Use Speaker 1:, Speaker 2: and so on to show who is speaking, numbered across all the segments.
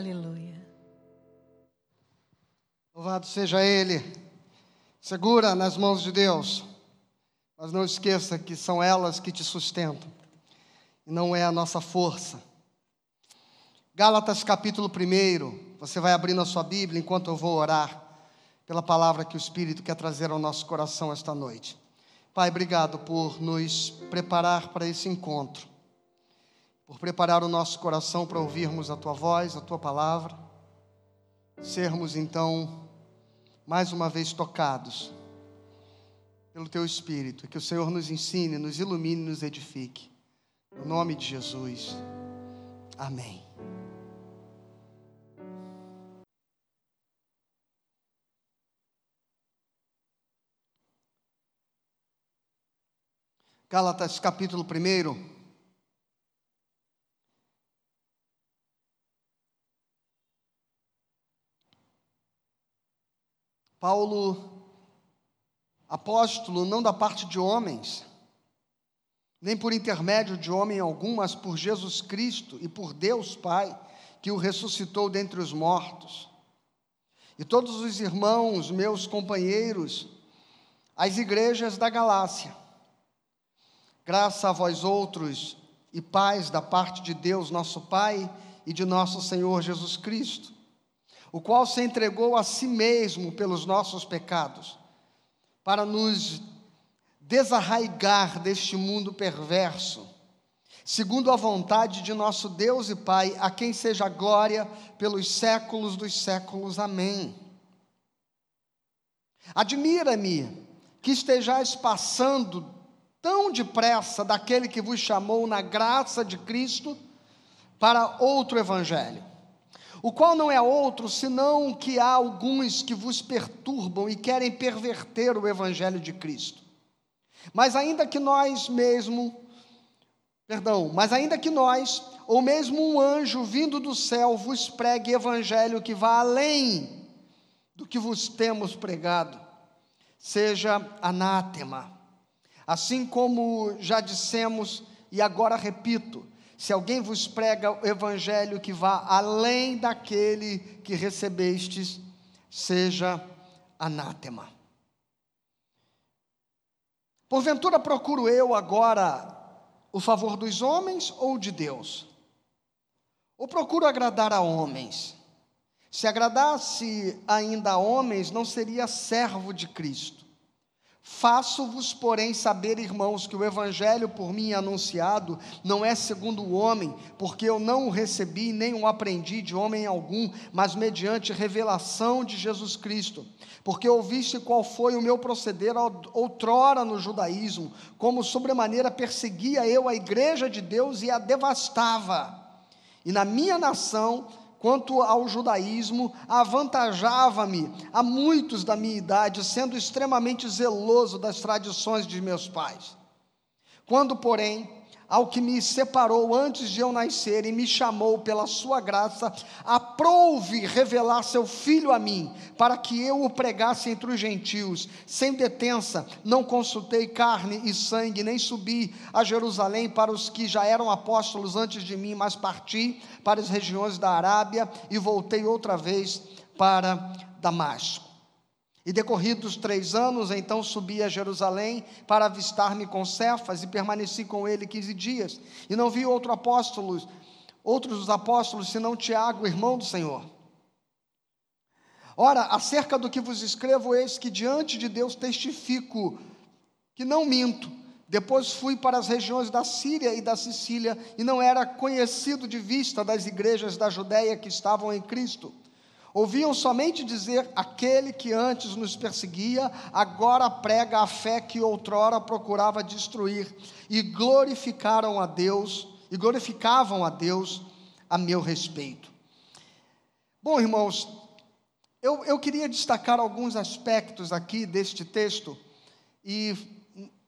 Speaker 1: Aleluia.
Speaker 2: Louvado seja Ele. Segura nas mãos de Deus. Mas não esqueça que são elas que te sustentam. E não é a nossa força. Gálatas capítulo 1. Você vai abrir na sua Bíblia enquanto eu vou orar pela palavra que o Espírito quer trazer ao nosso coração esta noite. Pai, obrigado por nos preparar para esse encontro, por preparar o nosso coração para ouvirmos a tua voz, a tua palavra, sermos então mais uma vez tocados pelo teu Espírito, que o Senhor nos ensine, nos ilumine, nos edifique. No nome de Jesus. Amém. Gálatas capítulo 1. Paulo, apóstolo, não da parte de homens, nem por intermédio de homem algum, mas por Jesus Cristo e por Deus Pai, que o ressuscitou dentre os mortos. E todos os irmãos, meus companheiros, as igrejas da Galácia, Graça a vós outros e paz da parte de Deus, nosso Pai, e de nosso Senhor Jesus Cristo, o qual se entregou a si mesmo pelos nossos pecados, para nos desarraigar deste mundo perverso, segundo a vontade de nosso Deus e Pai, a quem seja glória pelos séculos dos séculos. Amém. Admira-me que estejais passando tão depressa daquele que vos chamou na graça de Cristo para outro evangelho, o qual não é outro senão que há alguns que vos perturbam e querem perverter o evangelho de Cristo. Mas ainda que nós mesmo, perdão, mas ainda que nós, ou mesmo um anjo vindo do céu vos pregue evangelho que vá além do que vos temos pregado, seja anátema. Assim como já dissemos e agora repito, se alguém vos prega o evangelho que vá além daquele que recebestes, seja anátema. Porventura procuro eu agora o favor dos homens ou de Deus? Ou procuro agradar a homens? Se agradasse ainda a homens, não seria servo de Cristo. Faço-vos, porém, saber, irmãos, que o evangelho por mim anunciado não é segundo o homem, porque eu não o recebi nem o aprendi de homem algum, mas mediante revelação de Jesus Cristo. Porque ouviste qual foi o meu proceder outrora no judaísmo, como sobremaneira perseguia eu a igreja de Deus e a devastava. E na minha nação quanto ao judaísmo, avantajava-me a muitos da minha idade, sendo extremamente zeloso das tradições de meus pais. Quando, porém, ao que me separou antes de eu nascer e me chamou pela sua graça, aprouve revelar seu filho a mim, para que eu o pregasse entre os gentios, sem detença, não consultei carne e sangue, nem subi a Jerusalém para os que já eram apóstolos antes de mim, mas parti para as regiões da Arábia e voltei outra vez para Damasco. E decorridos três anos, então subi a Jerusalém para avistar-me com Cefas e permaneci com ele quinze dias. E não vi outro apóstolo, outros dos apóstolos, senão Tiago, irmão do Senhor. Ora, acerca do que vos escrevo, eis que diante de Deus testifico que não minto. Depois fui para as regiões da Síria e da Sicília, e não era conhecido de vista das igrejas da Judéia que estavam em Cristo. Ouviam somente dizer: aquele que antes nos perseguia, agora prega a fé que outrora procurava destruir, e glorificaram a Deus, e glorificavam a Deus a meu respeito. Bom, irmãos, eu, eu queria destacar alguns aspectos aqui deste texto, e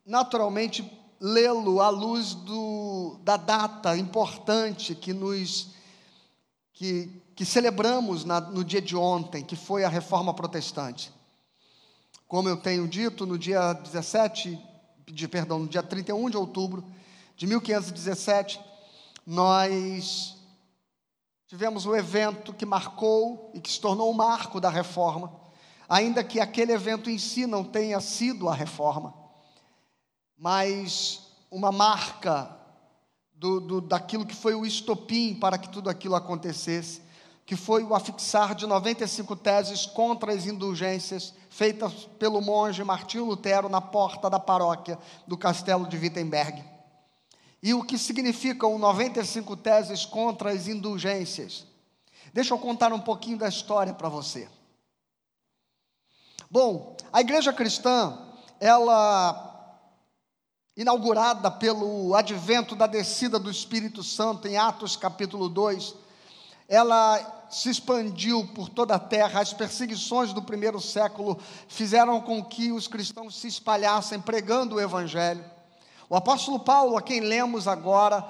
Speaker 2: naturalmente lê-lo à luz do, da data importante que nos que, que celebramos na, no dia de ontem, que foi a reforma protestante. Como eu tenho dito, no dia 17, de, perdão, no dia 31 de outubro de 1517, nós tivemos o evento que marcou e que se tornou o marco da reforma, ainda que aquele evento em si não tenha sido a reforma, mas uma marca do, do, daquilo que foi o estopim para que tudo aquilo acontecesse, que foi o afixar de 95 teses contra as indulgências feitas pelo monge Martinho Lutero na porta da paróquia do castelo de Wittenberg. E o que significam 95 teses contra as indulgências? Deixa eu contar um pouquinho da história para você. Bom, a igreja cristã, ela inaugurada pelo advento da descida do Espírito Santo em Atos capítulo 2, ela se expandiu por toda a terra. As perseguições do primeiro século fizeram com que os cristãos se espalhassem pregando o evangelho. O apóstolo Paulo, a quem lemos agora,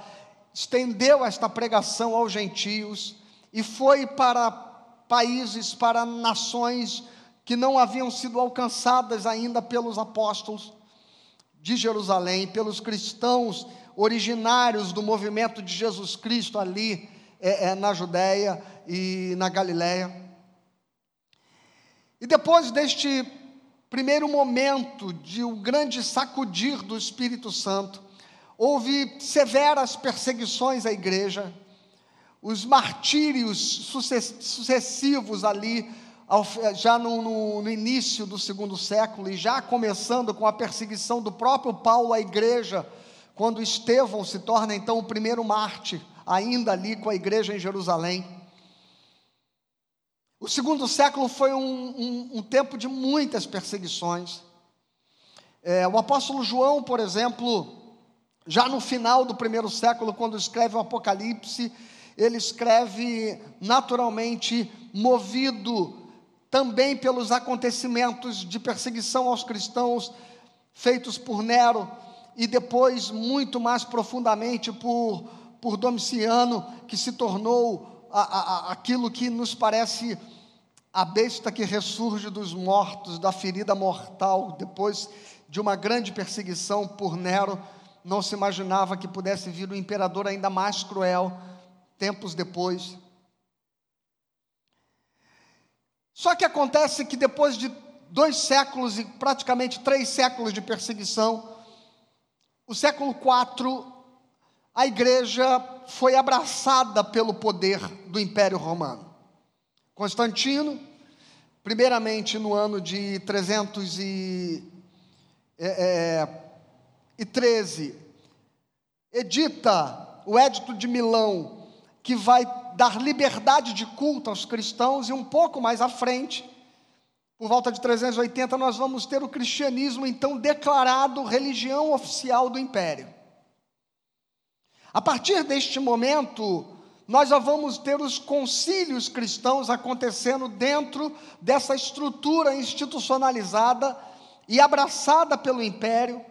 Speaker 2: estendeu esta pregação aos gentios e foi para países, para nações que não haviam sido alcançadas ainda pelos apóstolos de Jerusalém, pelos cristãos originários do movimento de Jesus Cristo ali é, é, na Judéia e na Galiléia. E depois deste primeiro momento de um grande sacudir do Espírito Santo, houve severas perseguições à igreja, os martírios sucessivos ali já no, no, no, início do segundo século, e já começando com a perseguição do próprio Paulo à igreja, quando Estevão se torna então o primeiro mártir, ainda ali com a igreja em Jerusalém. O segundo século foi um, um, um tempo de muitas perseguições. É, o apóstolo João, por exemplo, já no final do primeiro século, quando escreve o Apocalipse, ele escreve naturalmente movido também pelos acontecimentos de perseguição aos cristãos feitos por Nero e depois muito mais profundamente por, por Domiciano, que se tornou a, a, aquilo que nos parece a besta que ressurge dos mortos, da ferida mortal, depois de uma grande perseguição por Nero, não se imaginava que pudesse vir um imperador ainda mais cruel, tempos depois. Só que acontece que depois de dois séculos e praticamente três séculos de perseguição, o século IV, a igreja foi abraçada pelo poder do Império Romano. Constantino, primeiramente no ano de 313, é, é, edita o Édito de Milão, que vai dar liberdade de culto aos cristãos, e um pouco mais à frente, por volta de 380, nós vamos ter o cristianismo então declarado religião oficial do império. A partir deste momento, nós já vamos ter os concílios cristãos acontecendo dentro dessa estrutura institucionalizada e abraçada pelo império,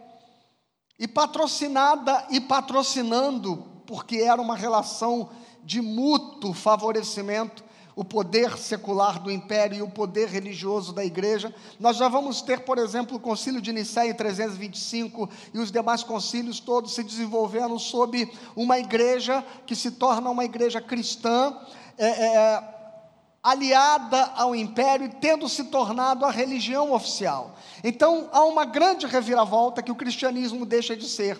Speaker 2: e patrocinada e patrocinando, porque era uma relação de mútuo favorecimento, o poder secular do império e o poder religioso da igreja. Nós já vamos ter, por exemplo, o concílio de Nicéia em 325 e os demais concílios todos se desenvolvendo sob uma igreja que se torna uma igreja cristã, é, é, aliada ao império e tendo se tornado a religião oficial. Então há uma grande reviravolta que o cristianismo deixa de ser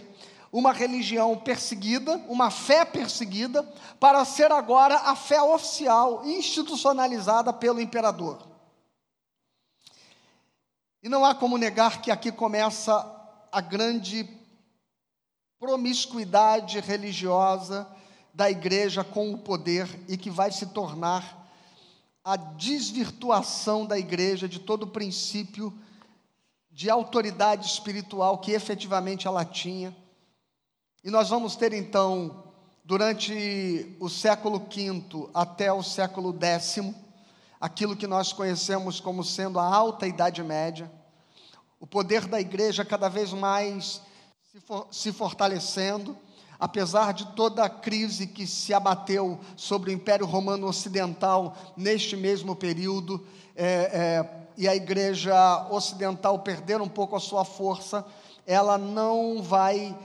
Speaker 2: uma religião perseguida, uma fé perseguida, para ser agora a fé oficial, institucionalizada pelo imperador. E não há como negar que aqui começa a grande promiscuidade religiosa da igreja com o poder e que vai se tornar a desvirtuação da igreja de todo o princípio de autoridade espiritual que efetivamente ela tinha e nós vamos ter então, durante o século V até o século X, aquilo que nós conhecemos como sendo a Alta Idade Média, o poder da igreja cada vez mais se, for, se fortalecendo, apesar de toda a crise que se abateu sobre o Império Romano Ocidental neste mesmo período, é, é, e a igreja ocidental perder um pouco a sua força, ela não vai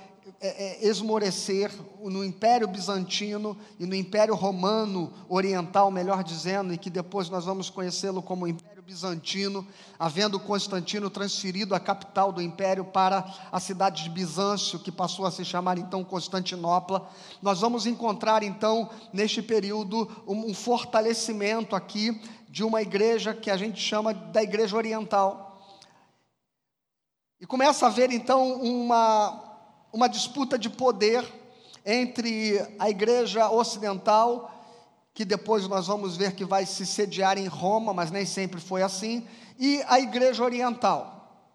Speaker 2: esmorecer no Império Bizantino e no Império Romano Oriental, melhor dizendo, e que depois nós vamos conhecê-lo como Império Bizantino, havendo Constantino transferido a capital do império para a cidade de Bizâncio, que passou a se chamar então Constantinopla. Nós vamos encontrar então, neste período, um fortalecimento aqui de uma igreja que a gente chama da Igreja Oriental. E começa a haver então uma uma disputa de poder entre a igreja ocidental, que depois nós vamos ver que vai se sediar em Roma, mas nem sempre foi assim, e a igreja oriental.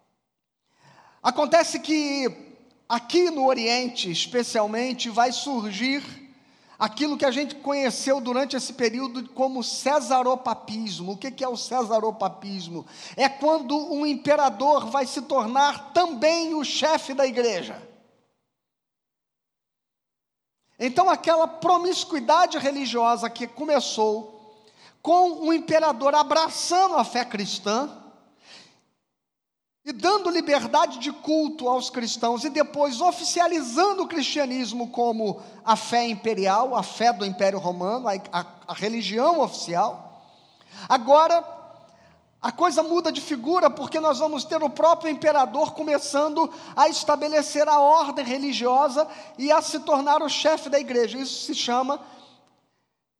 Speaker 2: Acontece que aqui no Oriente, especialmente, vai surgir aquilo que a gente conheceu durante esse período como cesaropapismo. O que é o cesaropapismo? É quando um imperador vai se tornar também o chefe da igreja. Então, aquela promiscuidade religiosa que começou com o imperador abraçando a fé cristã e dando liberdade de culto aos cristãos, e depois oficializando o cristianismo como a fé imperial, a fé do Império Romano, a, a, a religião oficial. Agora, a coisa muda de figura porque nós vamos ter o próprio imperador começando a estabelecer a ordem religiosa e a se tornar o chefe da igreja. Isso se chama,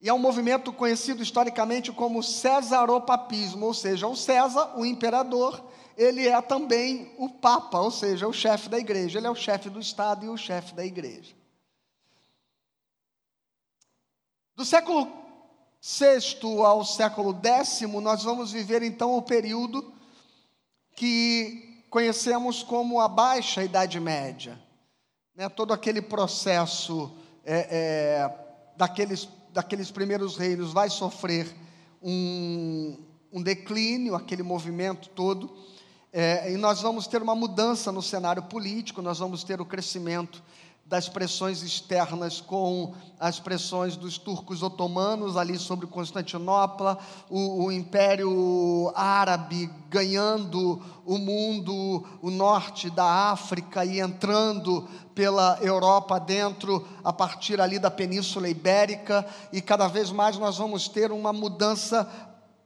Speaker 2: e é um movimento conhecido historicamente como Cesaropapismo, ou seja, o César, o imperador, ele é também o Papa, ou seja, o chefe da igreja. Ele é o chefe do Estado e o chefe da igreja. Do século sexto ao século décimo, nós vamos viver então o período que conhecemos como a Baixa Idade Média. Né? Todo aquele processo é, é, daqueles, daqueles primeiros reinos vai sofrer um, um declínio, aquele movimento todo. É, e nós vamos ter uma mudança no cenário político, nós vamos ter o crescimento das pressões externas com as pressões dos turcos otomanos ali sobre Constantinopla, o, o, Império Árabe ganhando o mundo, o norte da África e entrando pela Europa dentro, a partir ali da Península Ibérica, e cada vez mais nós vamos ter uma mudança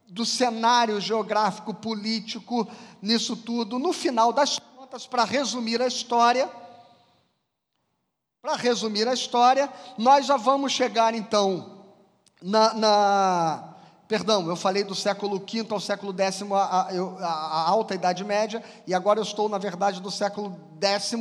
Speaker 2: do cenário geográfico político nisso tudo. No final das contas, para resumir a história, para resumir a história, nós já vamos chegar então na, na, Perdão, eu falei do século V ao século X, a, a, a, alta Idade Média, e agora eu estou, na verdade, do século X,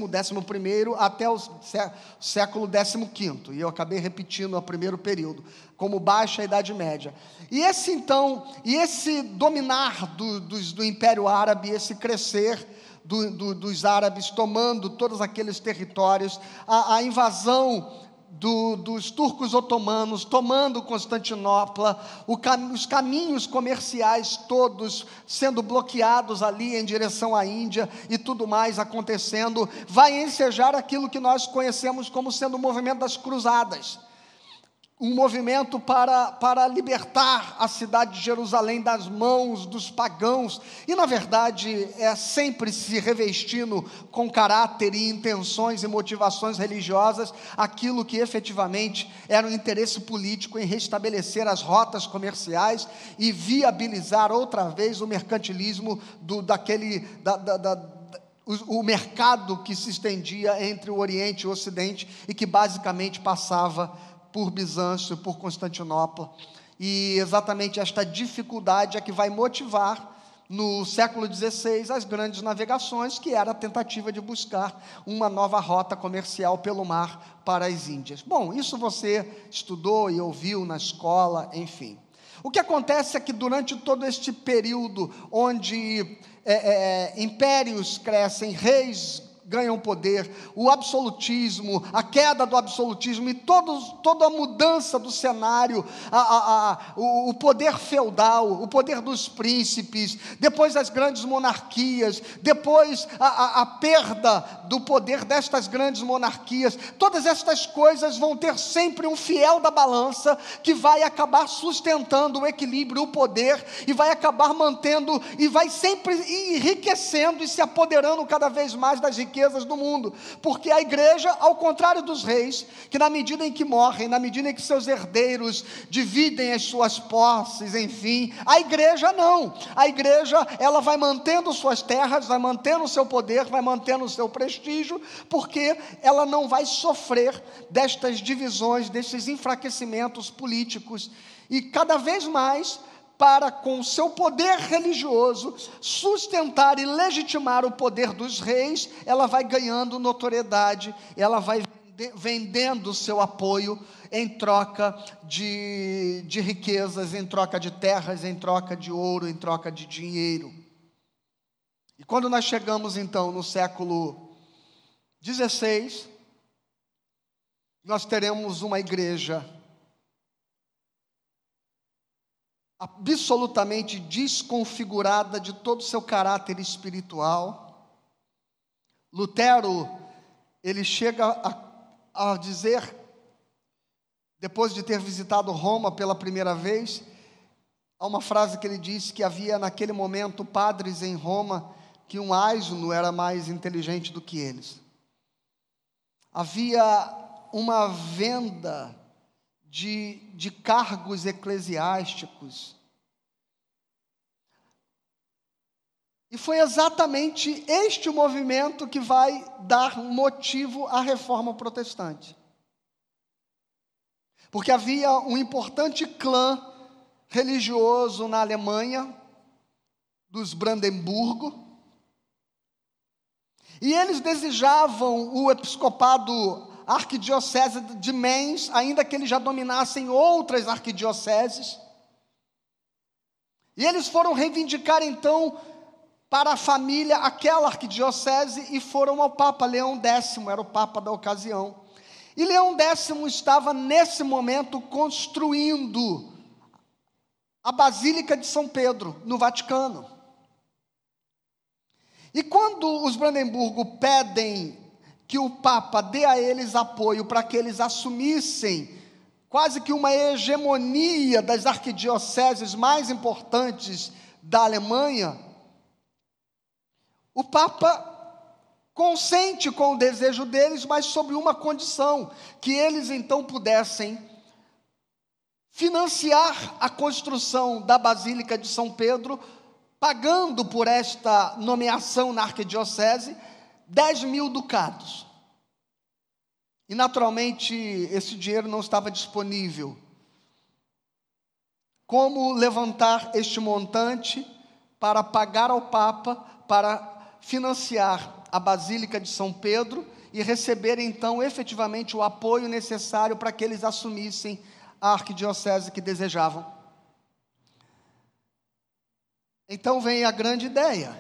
Speaker 2: primeiro, até o sé, século XV, e eu acabei repetindo o primeiro período, como baixa Idade Média. E esse então, e esse dominar do, do, do Império Árabe, esse crescer, do, do, dos árabes tomando todos aqueles territórios, a, a invasão do, dos turcos otomanos tomando Constantinopla, cam, os caminhos comerciais todos sendo bloqueados ali em direção à Índia e tudo mais acontecendo, vai ensejar aquilo que nós conhecemos como sendo o movimento das cruzadas um movimento para, para libertar a cidade de Jerusalém das mãos dos pagãos, e na verdade é sempre se revestindo com caráter e intenções e motivações religiosas aquilo que efetivamente era um interesse político em restabelecer as rotas comerciais e viabilizar outra vez o mercantilismo do, daquele. Da, da, da, o mercado que se estendia entre o Oriente e o Ocidente e que basicamente passava por Bizâncio, por Constantinopla. E exatamente esta dificuldade é que vai motivar no século XVI as grandes navegações, que era a tentativa de buscar uma nova rota comercial pelo mar para as Índias. Bom, isso você estudou e ouviu na escola, enfim. O que acontece é que durante todo este período, onde é, é, impérios crescem, reis ganham poder, o absolutismo, a queda do absolutismo e todos, toda a mudança do cenário, a, a, a, o, o poder feudal, o poder dos príncipes, depois as grandes monarquias, depois a, perda do poder destas grandes monarquias, todas estas coisas vão ter sempre um fiel da balança que vai acabar sustentando o equilíbrio, o poder, e vai acabar mantendo, e vai sempre enriquecendo e se apoderando cada vez mais das riquezas riquezas do mundo, porque a igreja, ao contrário dos reis, que na medida em que morrem, na medida em que seus herdeiros dividem as suas posses, enfim, a igreja não. A igreja, ela vai mantendo suas terras, vai mantendo o seu poder, vai mantendo o seu prestígio, porque ela não vai sofrer destas divisões, destes enfraquecimentos políticos e cada vez mais para, com seu poder religioso, sustentar e legitimar o poder dos reis, ela vai ganhando notoriedade, ela vai vendendo seu apoio em troca de, de riquezas, em troca de terras, em troca de ouro, em troca de dinheiro. E quando nós chegamos então no século XVI, nós teremos uma igreja absolutamente desconfigurada de todo o seu caráter espiritual. Lutero, ele chega a, a dizer, depois de ter visitado Roma pela primeira vez, há uma frase que ele diz que havia naquele momento padres em Roma que um asno era mais inteligente do que eles. Havia uma venda de, de cargos eclesiásticos. E foi exatamente este movimento que vai dar motivo à reforma protestante. Porque havia um importante clã religioso na Alemanha, dos Brandemburgo, e eles desejavam o episcopado arquidiocese de Mainz, ainda que eles já dominassem outras arquidioceses. E eles foram reivindicar então para a família aquela arquidiocese e foram ao Papa Leão X, era o Papa da ocasião. E Leão X estava nesse momento construindo a Basílica de São Pedro, no Vaticano. E quando os Brandemburgo pedem que o Papa dê a eles apoio para que eles assumissem quase que uma hegemonia das arquidioceses mais importantes da Alemanha, o Papa consente com o desejo deles, mas sob uma condição: que eles então pudessem financiar a construção da Basílica de São Pedro, pagando por esta nomeação na arquidiocese 10 mil ducados. E naturalmente esse dinheiro não estava disponível. Como levantar este montante para pagar ao Papa, para financiar a Basílica de São Pedro e receber então efetivamente o apoio necessário para que eles assumissem a arquidiocese que desejavam. Então vem a grande ideia.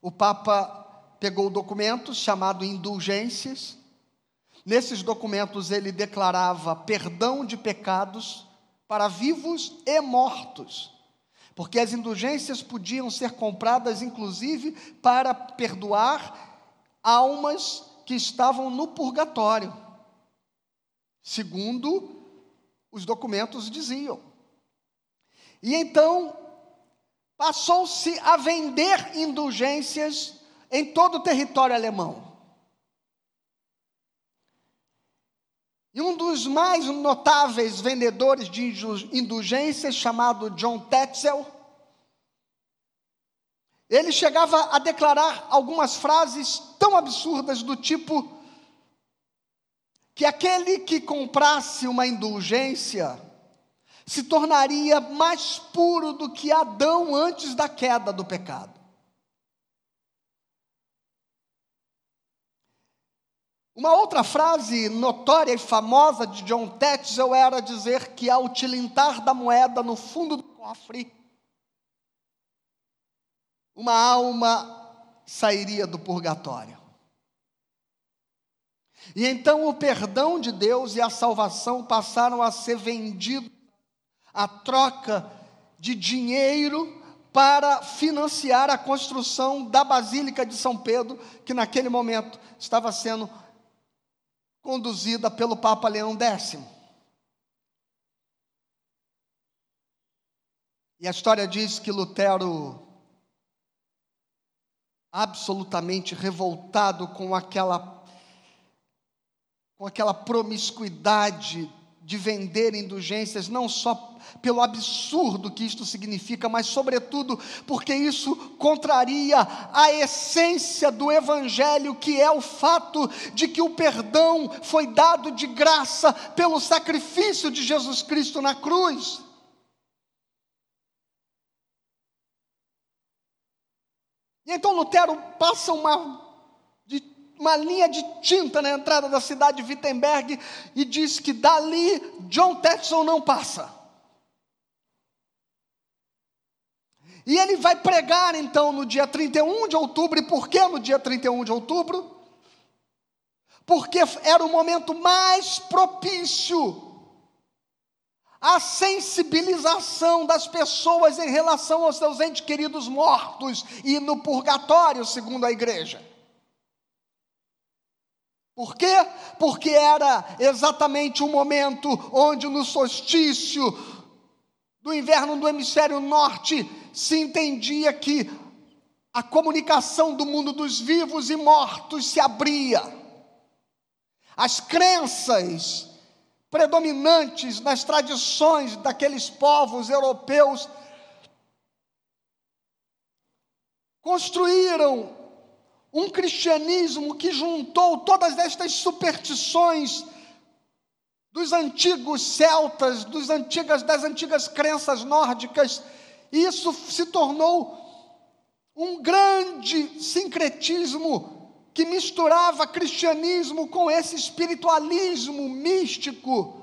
Speaker 2: O Papa pegou documentos chamados indulgências. Nesses documentos ele declarava perdão de pecados para vivos e mortos. Porque as indulgências podiam ser compradas, inclusive, para perdoar almas que estavam no purgatório, segundo os documentos diziam. E então, passou-se a vender indulgências em todo o território alemão. E um dos mais notáveis vendedores de indulgências, chamado John Tetzel, ele chegava a declarar algumas frases tão absurdas do tipo que aquele que comprasse uma indulgência se tornaria mais puro do que Adão antes da queda do pecado. Uma outra frase notória e famosa de John Tetzel era dizer que ao tilintar da moeda no fundo do cofre, uma alma sairia do purgatório. E então o perdão de Deus e a salvação passaram a ser vendidos a troca de dinheiro para financiar a construção da Basílica de São Pedro, que naquele momento estava sendo conduzida pelo Papa Leão X. E a história diz que Lutero absolutamente revoltado com aquela com aquela promiscuidade de vender indulgências, não só pelo absurdo que isto significa, mas, sobretudo, porque isso contraria a essência do Evangelho, que é o fato de que o perdão foi dado de graça pelo sacrifício de Jesus Cristo na cruz. E então Lutero passa uma uma linha de tinta na entrada da cidade de Wittenberg e diz que dali John Tetson não passa. E ele vai pregar então no dia 31 de outubro, e por que no dia 31 de outubro? Porque era o momento mais propício à sensibilização das pessoas em relação aos seus entes queridos mortos e no purgatório, segundo a igreja. Por quê? Porque era exatamente o momento onde no solstício do inverno do hemisfério norte se entendia que a comunicação do mundo dos vivos e mortos se abria. As crenças predominantes nas tradições daqueles povos europeus construíram um cristianismo que juntou todas estas superstições dos antigos celtas, dos antigas, das antigas crenças nórdicas, e isso se tornou um grande sincretismo que misturava cristianismo com esse espiritualismo místico.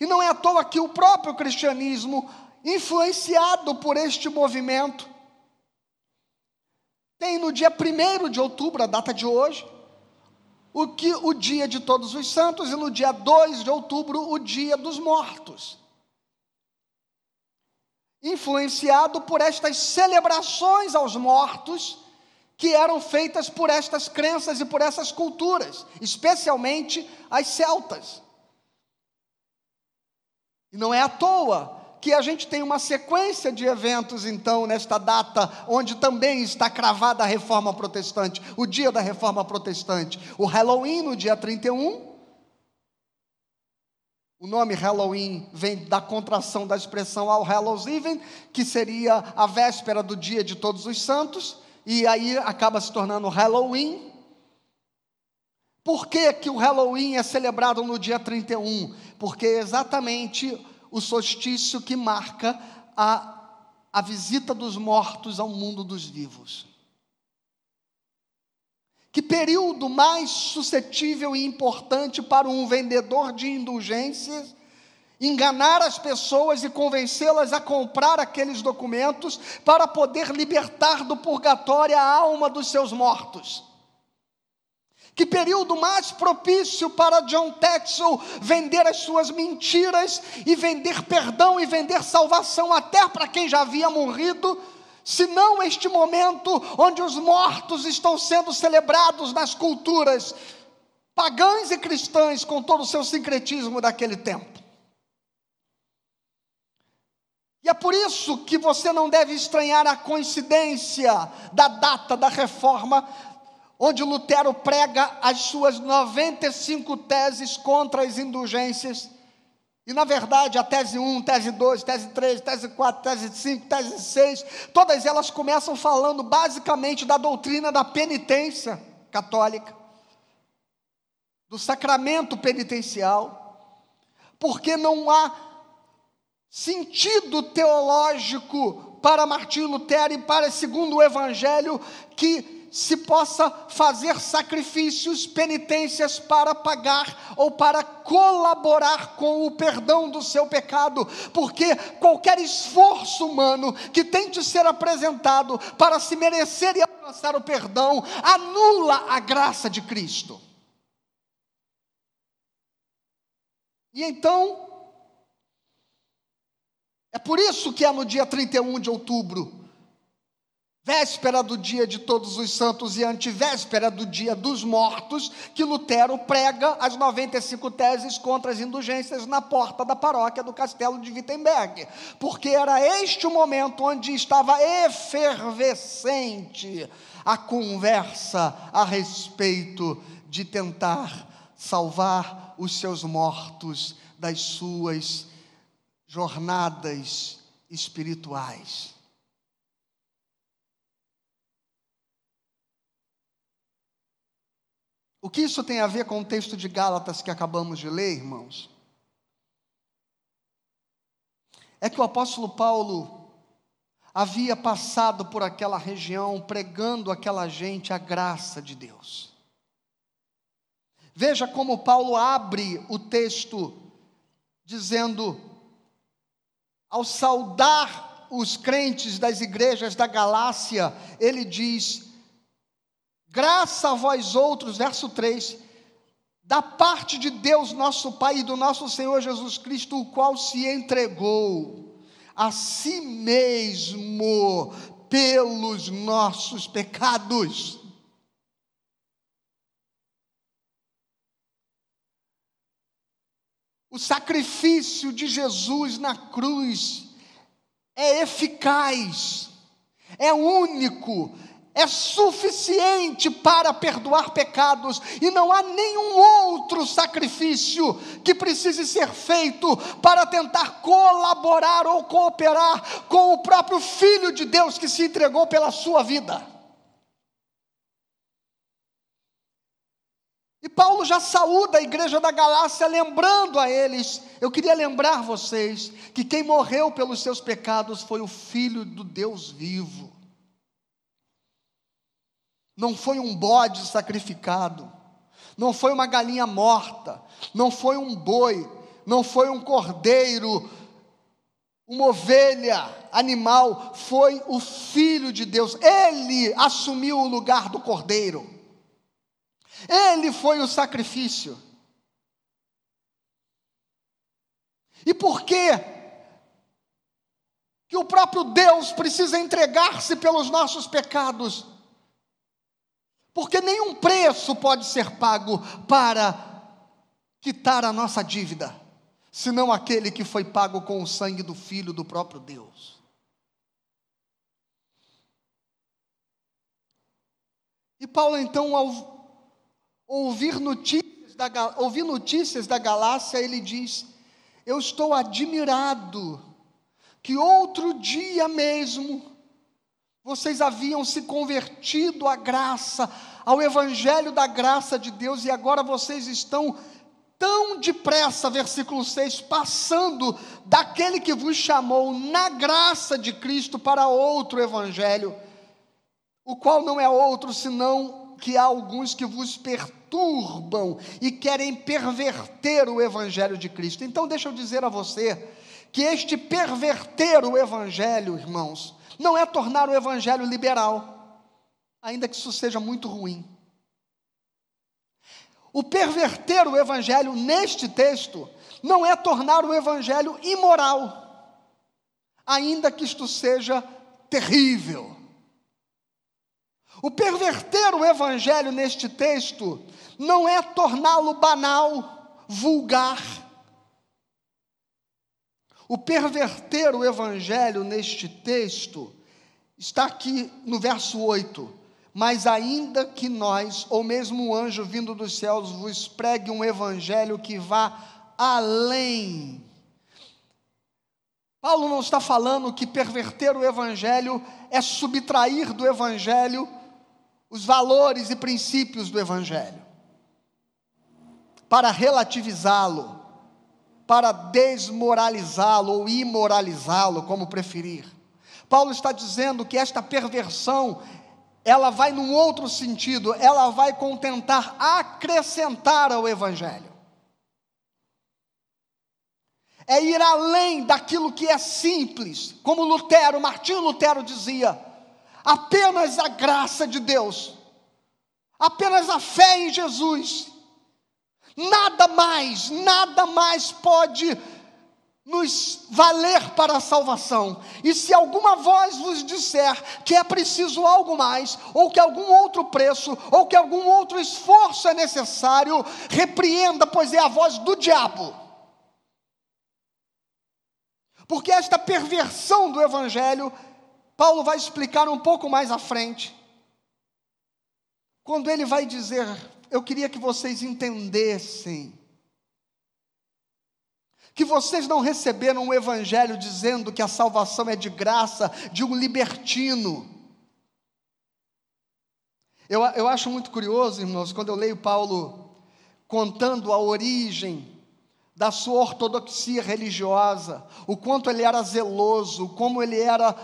Speaker 2: E não é à toa que o próprio cristianismo, influenciado por este movimento, tem no dia 1 de outubro, a data de hoje, o, que, o dia de todos os santos, e no dia 2 de outubro, o dia dos mortos. Influenciado por estas celebrações aos mortos, que eram feitas por estas crenças e por essas culturas, especialmente as celtas. E não é à toa que a gente tem uma sequência de eventos, então, nesta data, onde também está cravada a reforma protestante, o dia da reforma protestante. O Halloween, no dia 31. O nome Halloween vem da contração da expressão All Hallows Even, que seria a véspera do dia de Todos os Santos, e aí acaba se tornando Halloween. Por que, que o Halloween é celebrado no dia 31? Porque exatamente o solstício que marca a, a visita dos mortos ao mundo dos vivos. Que período mais suscetível e importante para um vendedor de indulgências enganar as pessoas e convencê-las a comprar aqueles documentos para poder libertar do purgatório a alma dos seus mortos? Que período mais propício para John Texel vender as suas mentiras e vender perdão e vender salvação até para quem já havia morrido, se não este momento onde os mortos estão sendo celebrados nas culturas pagãs e cristãs com todo o seu sincretismo daquele tempo. E é por isso que você não deve estranhar a coincidência da data da reforma onde Lutero prega as suas 95 teses contra as indulgências. E na verdade, a tese 1, tese 2, tese 3, tese 4, tese 5, tese 6, todas elas começam falando basicamente da doutrina da penitência católica, do sacramento penitencial, porque não há sentido teológico para Martinho Lutero e para segundo o evangelho que se possa fazer sacrifícios, penitências para pagar ou para colaborar com o perdão do seu pecado, porque qualquer esforço humano que tente ser apresentado para se merecer e alcançar o perdão anula a graça de Cristo. E então, é por isso que é no dia 31 de outubro, véspera do dia de Todos os Santos e antivéspera do dia dos mortos, que Lutero prega as 95 teses contra as indulgências na porta da paróquia do castelo de Wittenberg, porque era este o momento onde estava efervescente a conversa a respeito de tentar salvar os seus mortos das suas jornadas espirituais. O que isso tem a ver com o texto de Gálatas que acabamos de ler, irmãos? É que o apóstolo Paulo havia passado por aquela região pregando àquela gente a graça de Deus. Veja como Paulo abre o texto dizendo: ao saudar os crentes das igrejas da Galácia, ele diz: Graça a vós outros, verso 3, da parte de Deus, nosso Pai e do nosso Senhor Jesus Cristo, o qual se entregou a si mesmo pelos nossos pecados. O sacrifício de Jesus na cruz é eficaz, é único, é suficiente para perdoar pecados e não há nenhum outro sacrifício que precise ser feito para tentar colaborar ou cooperar com o próprio Filho de Deus que se entregou pela sua vida. Paulo já saúda a igreja da Galácia, lembrando a eles: eu queria lembrar vocês que quem morreu pelos seus pecados foi o Filho do Deus vivo. Não foi um bode sacrificado, não foi uma galinha morta, não foi um boi, não foi um cordeiro, uma ovelha, animal, foi o Filho de Deus, ele assumiu o lugar do cordeiro, ele foi o sacrifício. E por que que o próprio Deus precisa entregar-se pelos nossos pecados? Porque nenhum preço pode ser pago para quitar a nossa dívida, senão aquele que foi pago com o sangue do Filho do próprio Deus. E Paulo, então, ao ouvir notícias da, ouvir notícias da Galácia, ele diz: Eu estou admirado que outro dia mesmo vocês haviam se convertido à graça, ao evangelho da graça de Deus, e agora vocês estão tão depressa, versículo 6, passando daquele que vos chamou na graça de Cristo para outro evangelho, o qual não é outro senão que há alguns que vos perturbam e querem perverter o evangelho de Cristo. Então, deixa eu dizer a você que este perverter o evangelho, irmãos, não é tornar o evangelho liberal, ainda que isso seja muito ruim. O perverter o evangelho neste texto não é tornar o evangelho imoral, ainda que isto seja terrível. O perverter o evangelho neste texto não é torná-lo banal, vulgar, o perverter o evangelho neste texto está aqui no verso 8. Mas ainda que nós, ou mesmo um anjo vindo dos céus, vos pregue um evangelho que vá além. Paulo não está falando que perverter o evangelho é subtrair do evangelho os valores e princípios do evangelho, para relativizá-lo para desmoralizá-lo ou imoralizá-lo, como preferir. Paulo está dizendo que esta perversão, ela vai num outro sentido, ela vai contentar acrescentar ao evangelho. É ir além daquilo que é simples, como Lutero, Martinho Lutero dizia, apenas a graça de Deus, apenas a fé em Jesus Nada mais, nada mais pode nos valer para a salvação. E se alguma voz vos disser que é preciso algo mais, ou que algum outro preço, ou que algum outro esforço é necessário, repreenda, pois é a voz do diabo. Porque esta perversão do evangelho, Paulo vai explicar um pouco mais à frente. Quando ele vai dizer, eu queria que vocês entendessem que vocês não receberam o Evangelho dizendo que a salvação é de graça de um libertino. Eu, eu acho muito curioso, irmãos, quando eu leio Paulo contando a origem da sua ortodoxia religiosa, o quanto ele era zeloso, como ele era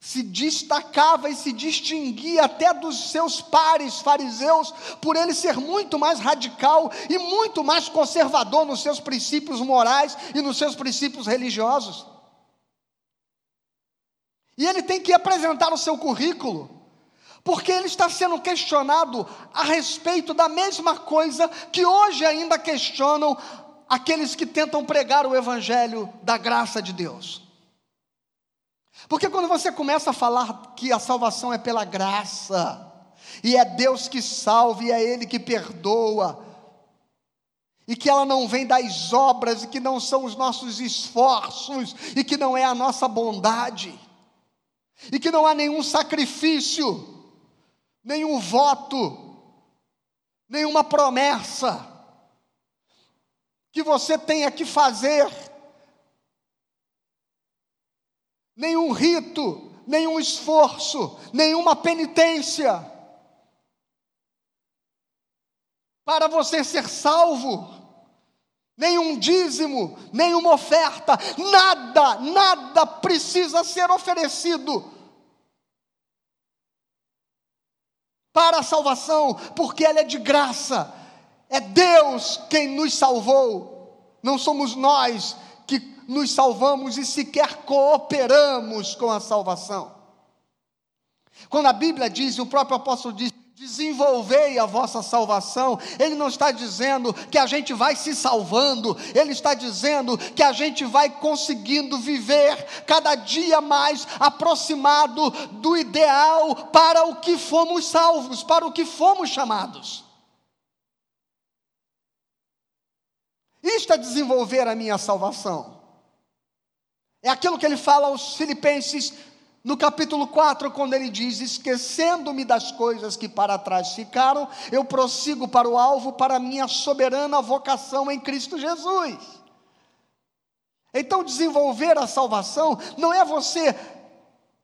Speaker 2: se destacava e se distinguia até dos seus pares fariseus, por ele ser muito mais radical e muito mais conservador nos seus princípios morais e nos seus princípios religiosos. E ele tem que apresentar o seu currículo, porque ele está sendo questionado a respeito da mesma coisa que hoje ainda questionam aqueles que tentam pregar o evangelho da graça de Deus. Porque quando você começa a falar que a salvação é pela graça, e é Deus que salva, e é Ele que perdoa, e que ela não vem das obras, e que não são os nossos esforços, e que não é a nossa bondade, e que não há nenhum sacrifício, nenhum voto, nenhuma promessa que você tenha que fazer nenhum rito, nenhum esforço, nenhuma penitência. Para você ser salvo, nenhum dízimo, nenhuma oferta, nada, nada precisa ser oferecido para a salvação, porque ela é de graça, é Deus quem nos salvou, não somos nós nos salvamos e sequer cooperamos com a salvação. Quando a Bíblia diz, o próprio apóstolo diz, desenvolvei a vossa salvação. Ele não está dizendo que a gente vai se salvando, ele está dizendo que a gente vai conseguindo viver cada dia mais aproximado do ideal para o que fomos salvos, para o que fomos chamados. Isto é desenvolver a minha salvação. É aquilo que ele fala aos Filipenses no capítulo 4, quando ele diz: Esquecendo-me das coisas que para trás ficaram, eu prossigo para o alvo, para a minha soberana vocação em Cristo Jesus. Então, desenvolver a salvação não é você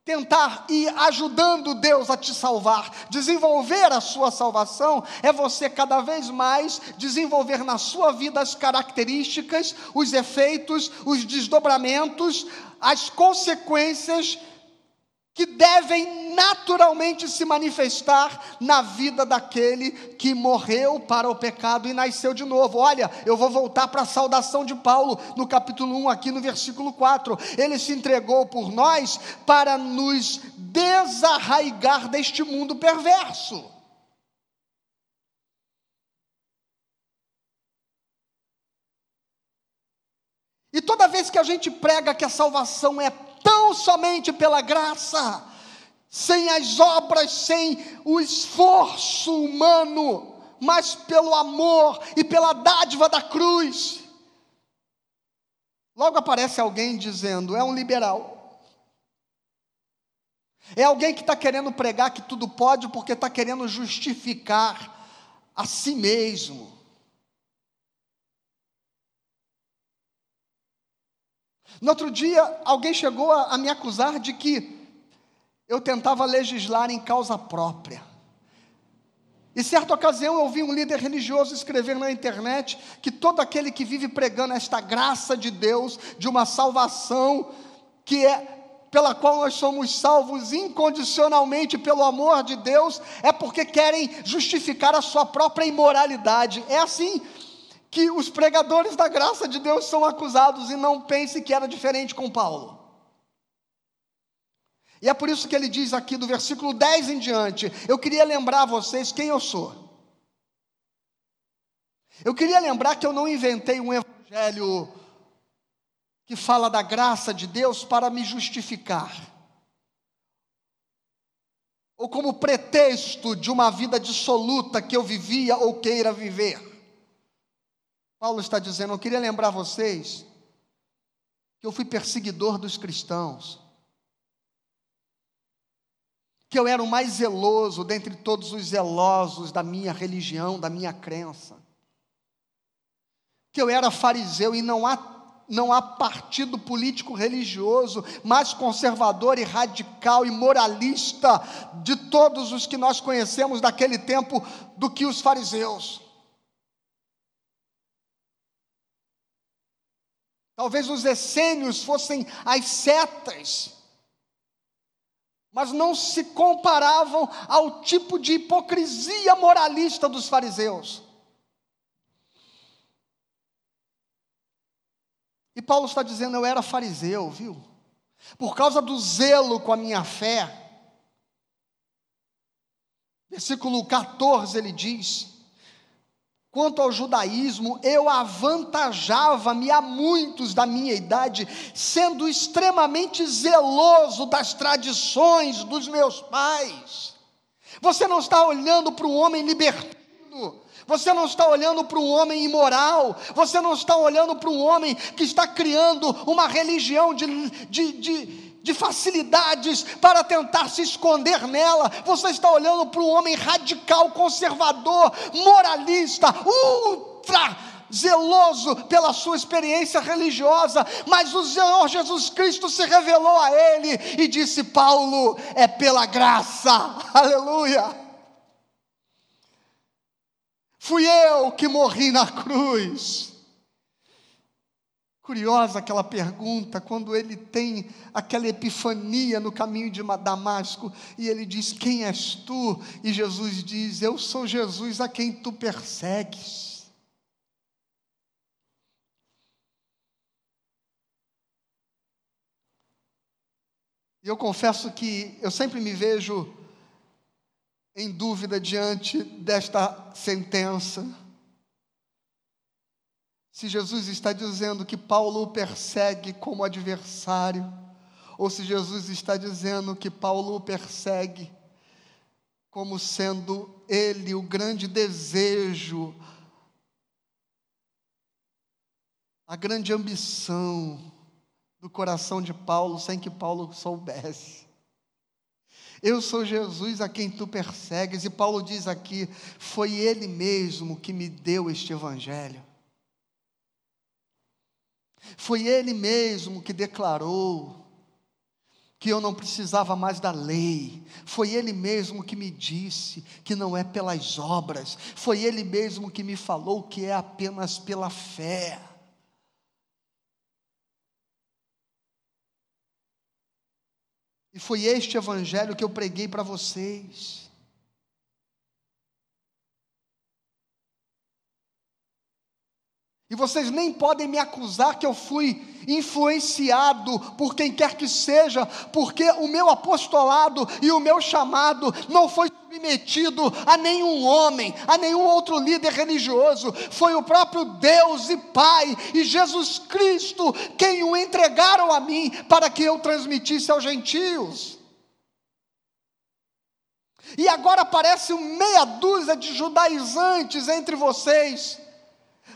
Speaker 2: tentar ir ajudando Deus a te salvar. Desenvolver a sua salvação é você cada vez mais desenvolver na sua vida as características, os efeitos, os desdobramentos, as consequências que devem naturalmente se manifestar na vida daquele que morreu para o pecado e nasceu de novo. Olha, eu vou voltar para a saudação de Paulo no capítulo 1, aqui no versículo 4. Ele se entregou por nós para nos desarraigar deste mundo perverso. E toda vez que a gente prega que a salvação é tão somente pela graça, sem as obras, sem o esforço humano, mas pelo amor e pela dádiva da cruz. Logo aparece alguém dizendo: é um liberal. É alguém que está querendo pregar que tudo pode porque está querendo justificar a si mesmo. No outro dia, alguém chegou a, a me acusar de que eu tentava legislar em causa própria. E certa ocasião eu ouvi um líder religioso escrever na internet que todo aquele que vive pregando esta graça de Deus, de uma salvação que é pela qual nós somos salvos incondicionalmente pelo amor de Deus, é porque querem justificar a sua própria imoralidade. É assim que os pregadores da graça de Deus são acusados e não pense que era diferente com Paulo. E é por isso que ele diz aqui do versículo 10 em diante: eu queria lembrar a vocês quem eu sou. Eu queria lembrar que eu não inventei um evangelho que fala da graça de Deus para me justificar, ou como pretexto de uma vida dissoluta que eu vivia ou queira viver. Paulo está dizendo: Eu queria lembrar vocês que eu fui perseguidor dos cristãos, que eu era o mais zeloso dentre todos os zelosos da minha religião, da minha crença, que eu era fariseu e não há não há partido político religioso mais conservador e radical e moralista de todos os que nós conhecemos daquele tempo do que os fariseus. Talvez os essênios fossem as setas, mas não se comparavam ao tipo de hipocrisia moralista dos fariseus. E Paulo está dizendo: eu era fariseu, viu? Por causa do zelo com a minha fé. Versículo 14 ele diz: Quanto ao judaísmo, eu avantajava-me a muitos da minha idade, sendo extremamente zeloso das tradições dos meus pais. Você não está olhando para um homem libertino, você não está olhando para um homem imoral, você não está olhando para um homem que está criando uma religião de, de, de, de facilidades para tentar se esconder nela, você está olhando para um homem radical, conservador, moralista, ultra zeloso pela sua experiência religiosa, mas o Senhor Jesus Cristo se revelou a ele e disse: Paulo, é pela graça, aleluia. Fui eu que morri na cruz. Curiosa aquela pergunta, quando ele tem aquela epifania no caminho de Damasco, e ele diz: Quem és tu? E Jesus diz: Eu sou Jesus a quem tu persegues. E eu confesso que eu sempre me vejo em dúvida diante desta sentença. Se Jesus está dizendo que Paulo o persegue como adversário, ou se Jesus está dizendo que Paulo o persegue como sendo ele o grande desejo, a grande ambição do coração de Paulo, sem que Paulo soubesse. Eu sou Jesus a quem tu persegues, e Paulo diz aqui: foi Ele mesmo que me deu este Evangelho. Foi Ele mesmo que declarou que eu não precisava mais da lei. Foi Ele mesmo que me disse que não é pelas obras. Foi Ele mesmo que me falou que é apenas pela fé. E foi este evangelho que eu preguei para vocês. E vocês nem podem me acusar que eu fui influenciado por quem quer que seja, porque o meu apostolado e o meu chamado não foi submetido a nenhum homem, a nenhum outro líder religioso, foi o próprio Deus e Pai e Jesus Cristo quem o entregaram a mim para que eu transmitisse aos gentios. E agora aparece meia dúzia de judaizantes entre vocês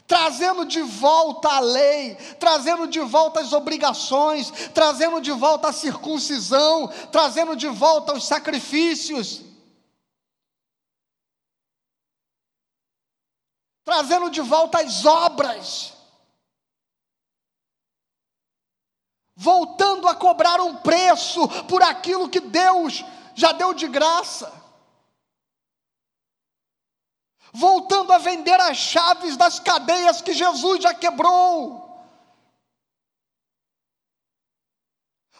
Speaker 2: trazendo de volta a lei, trazendo de volta as obrigações, trazendo de volta a circuncisão, trazendo de volta os sacrifícios. Trazendo de volta as obras. Voltando a cobrar um preço por aquilo que Deus já deu de graça voltando a vender as chaves das cadeias que Jesus já quebrou.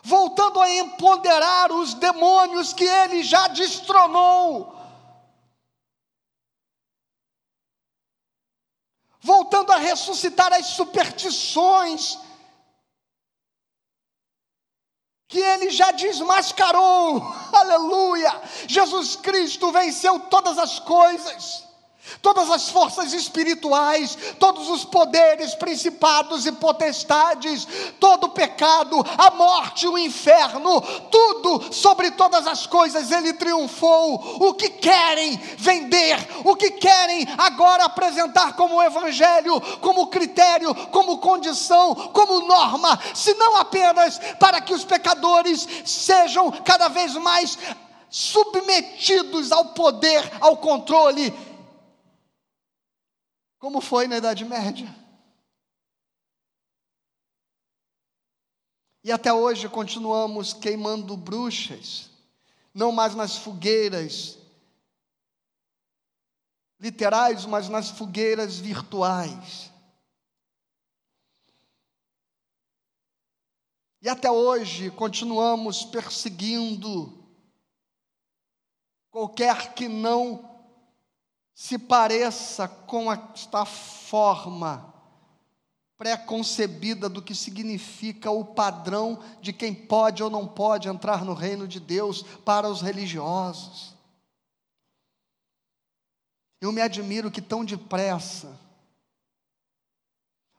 Speaker 2: Voltando a empoderar os demônios que ele já destronou. Voltando a ressuscitar as superstições que ele já desmascarou. Aleluia! Jesus Cristo venceu todas as coisas. Todas as forças espirituais, todos os poderes, principados e potestades, todo o pecado, a morte, o inferno, tudo sobre todas as coisas ele triunfou. O que querem vender, o que querem agora apresentar como evangelho, como critério, como condição, como norma, se não apenas para que os pecadores sejam cada vez mais submetidos ao poder, ao controle como foi na Idade Média. E até hoje continuamos queimando bruxas, não mais nas fogueiras literais, mas nas fogueiras virtuais. E até hoje continuamos perseguindo qualquer que não se pareça com esta forma pré-concebida do que significa o padrão de quem pode ou não pode entrar no reino de Deus para os religiosos. Eu me admiro que tão depressa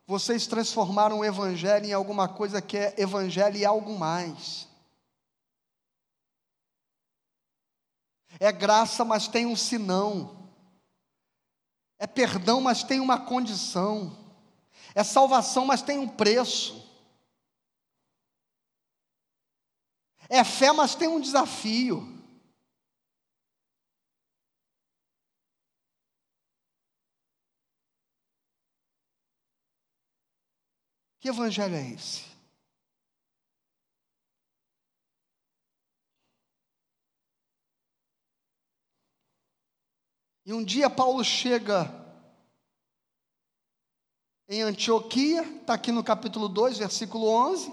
Speaker 2: vocês transformaram o evangelho em alguma coisa que é evangelho e algo mais. É graça, mas tem um sinão. É perdão, mas tem uma condição. É salvação, mas tem um preço. É fé, mas tem um desafio. Que evangelho é esse? E um dia Paulo chega em Antioquia, está aqui no capítulo 2, versículo 11.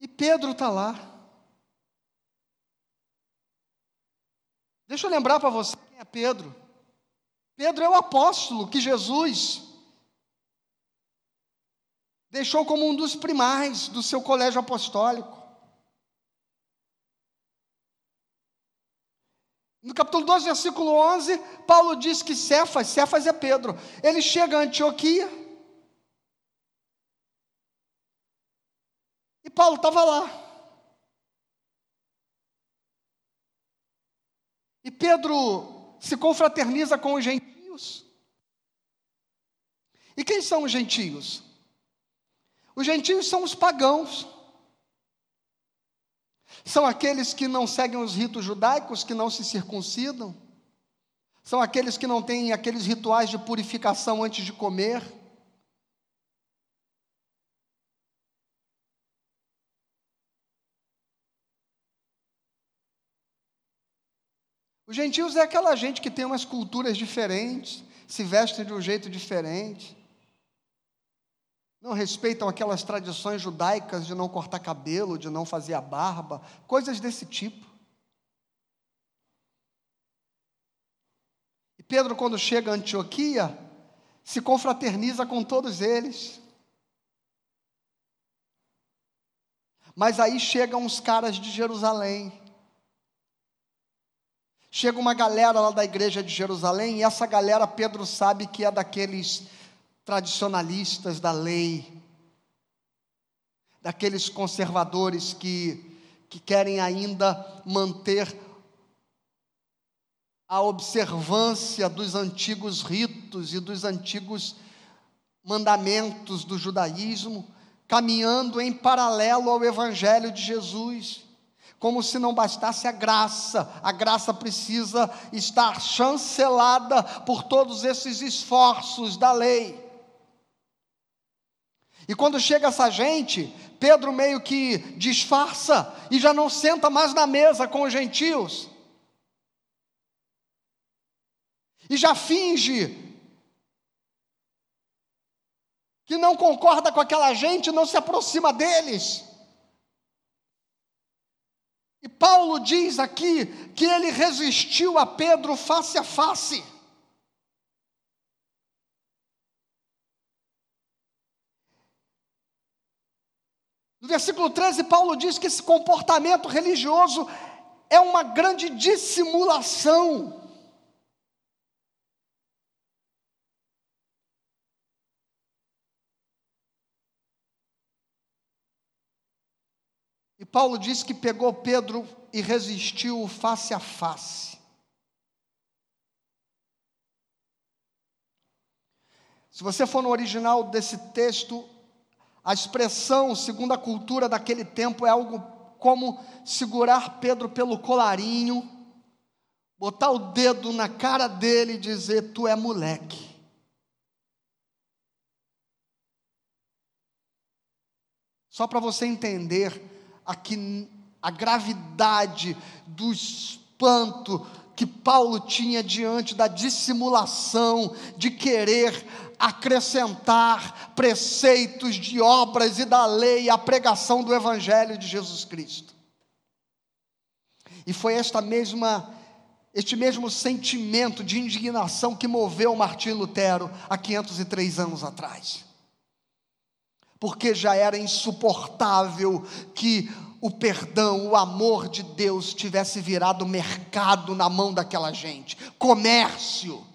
Speaker 2: E Pedro está lá. Deixa eu lembrar para você quem é Pedro. Pedro é o apóstolo que Jesus deixou como um dos primais do seu colégio apostólico. No capítulo 12, versículo 11, Paulo diz que Cefas, Cefas é Pedro, ele chega a Antioquia, e Paulo estava lá. E Pedro se confraterniza com os gentios. E quem são os gentios? Os gentios são os pagãos. São aqueles que não seguem os ritos judaicos, que não se circuncidam. São aqueles que não têm aqueles rituais de purificação antes de comer. Os gentios é aquela gente que tem umas culturas diferentes, se vestem de um jeito diferente não respeitam aquelas tradições judaicas de não cortar cabelo, de não fazer a barba, coisas desse tipo. E Pedro, quando chega a Antioquia, se confraterniza com todos eles. Mas aí chegam os caras de Jerusalém. Chega uma galera lá da igreja de Jerusalém, e essa galera Pedro sabe que é daqueles tradicionalistas da lei, daqueles conservadores que, que querem ainda manter a observância dos antigos ritos e dos antigos mandamentos do judaísmo, caminhando em paralelo ao Evangelho de Jesus. Como se não bastasse a graça, a graça precisa estar chancelada por todos esses esforços da lei. E quando chega essa gente, Pedro meio que disfarça e já não senta mais na mesa com os gentios. E já finge que não concorda com aquela gente, não se aproxima deles. E Paulo diz aqui que ele resistiu a Pedro face a face. No versículo 13, Paulo diz que esse comportamento religioso é uma grande dissimulação. E Paulo diz que pegou Pedro e resistiu face a face. Se você for no original desse texto, a expressão, segundo a cultura daquele tempo, é algo como segurar Pedro pelo colarinho, botar o dedo na cara dele e dizer: Tu é moleque. Só para você entender aqui a gravidade do espanto que Paulo tinha diante da dissimulação de querer acrescentar preceitos de obras e da lei à pregação do evangelho de Jesus Cristo. E foi esta mesma este mesmo sentimento de indignação que moveu Martim Lutero há 503 anos atrás. Porque já era insuportável que o perdão, o amor de Deus tivesse virado mercado na mão daquela gente, comércio.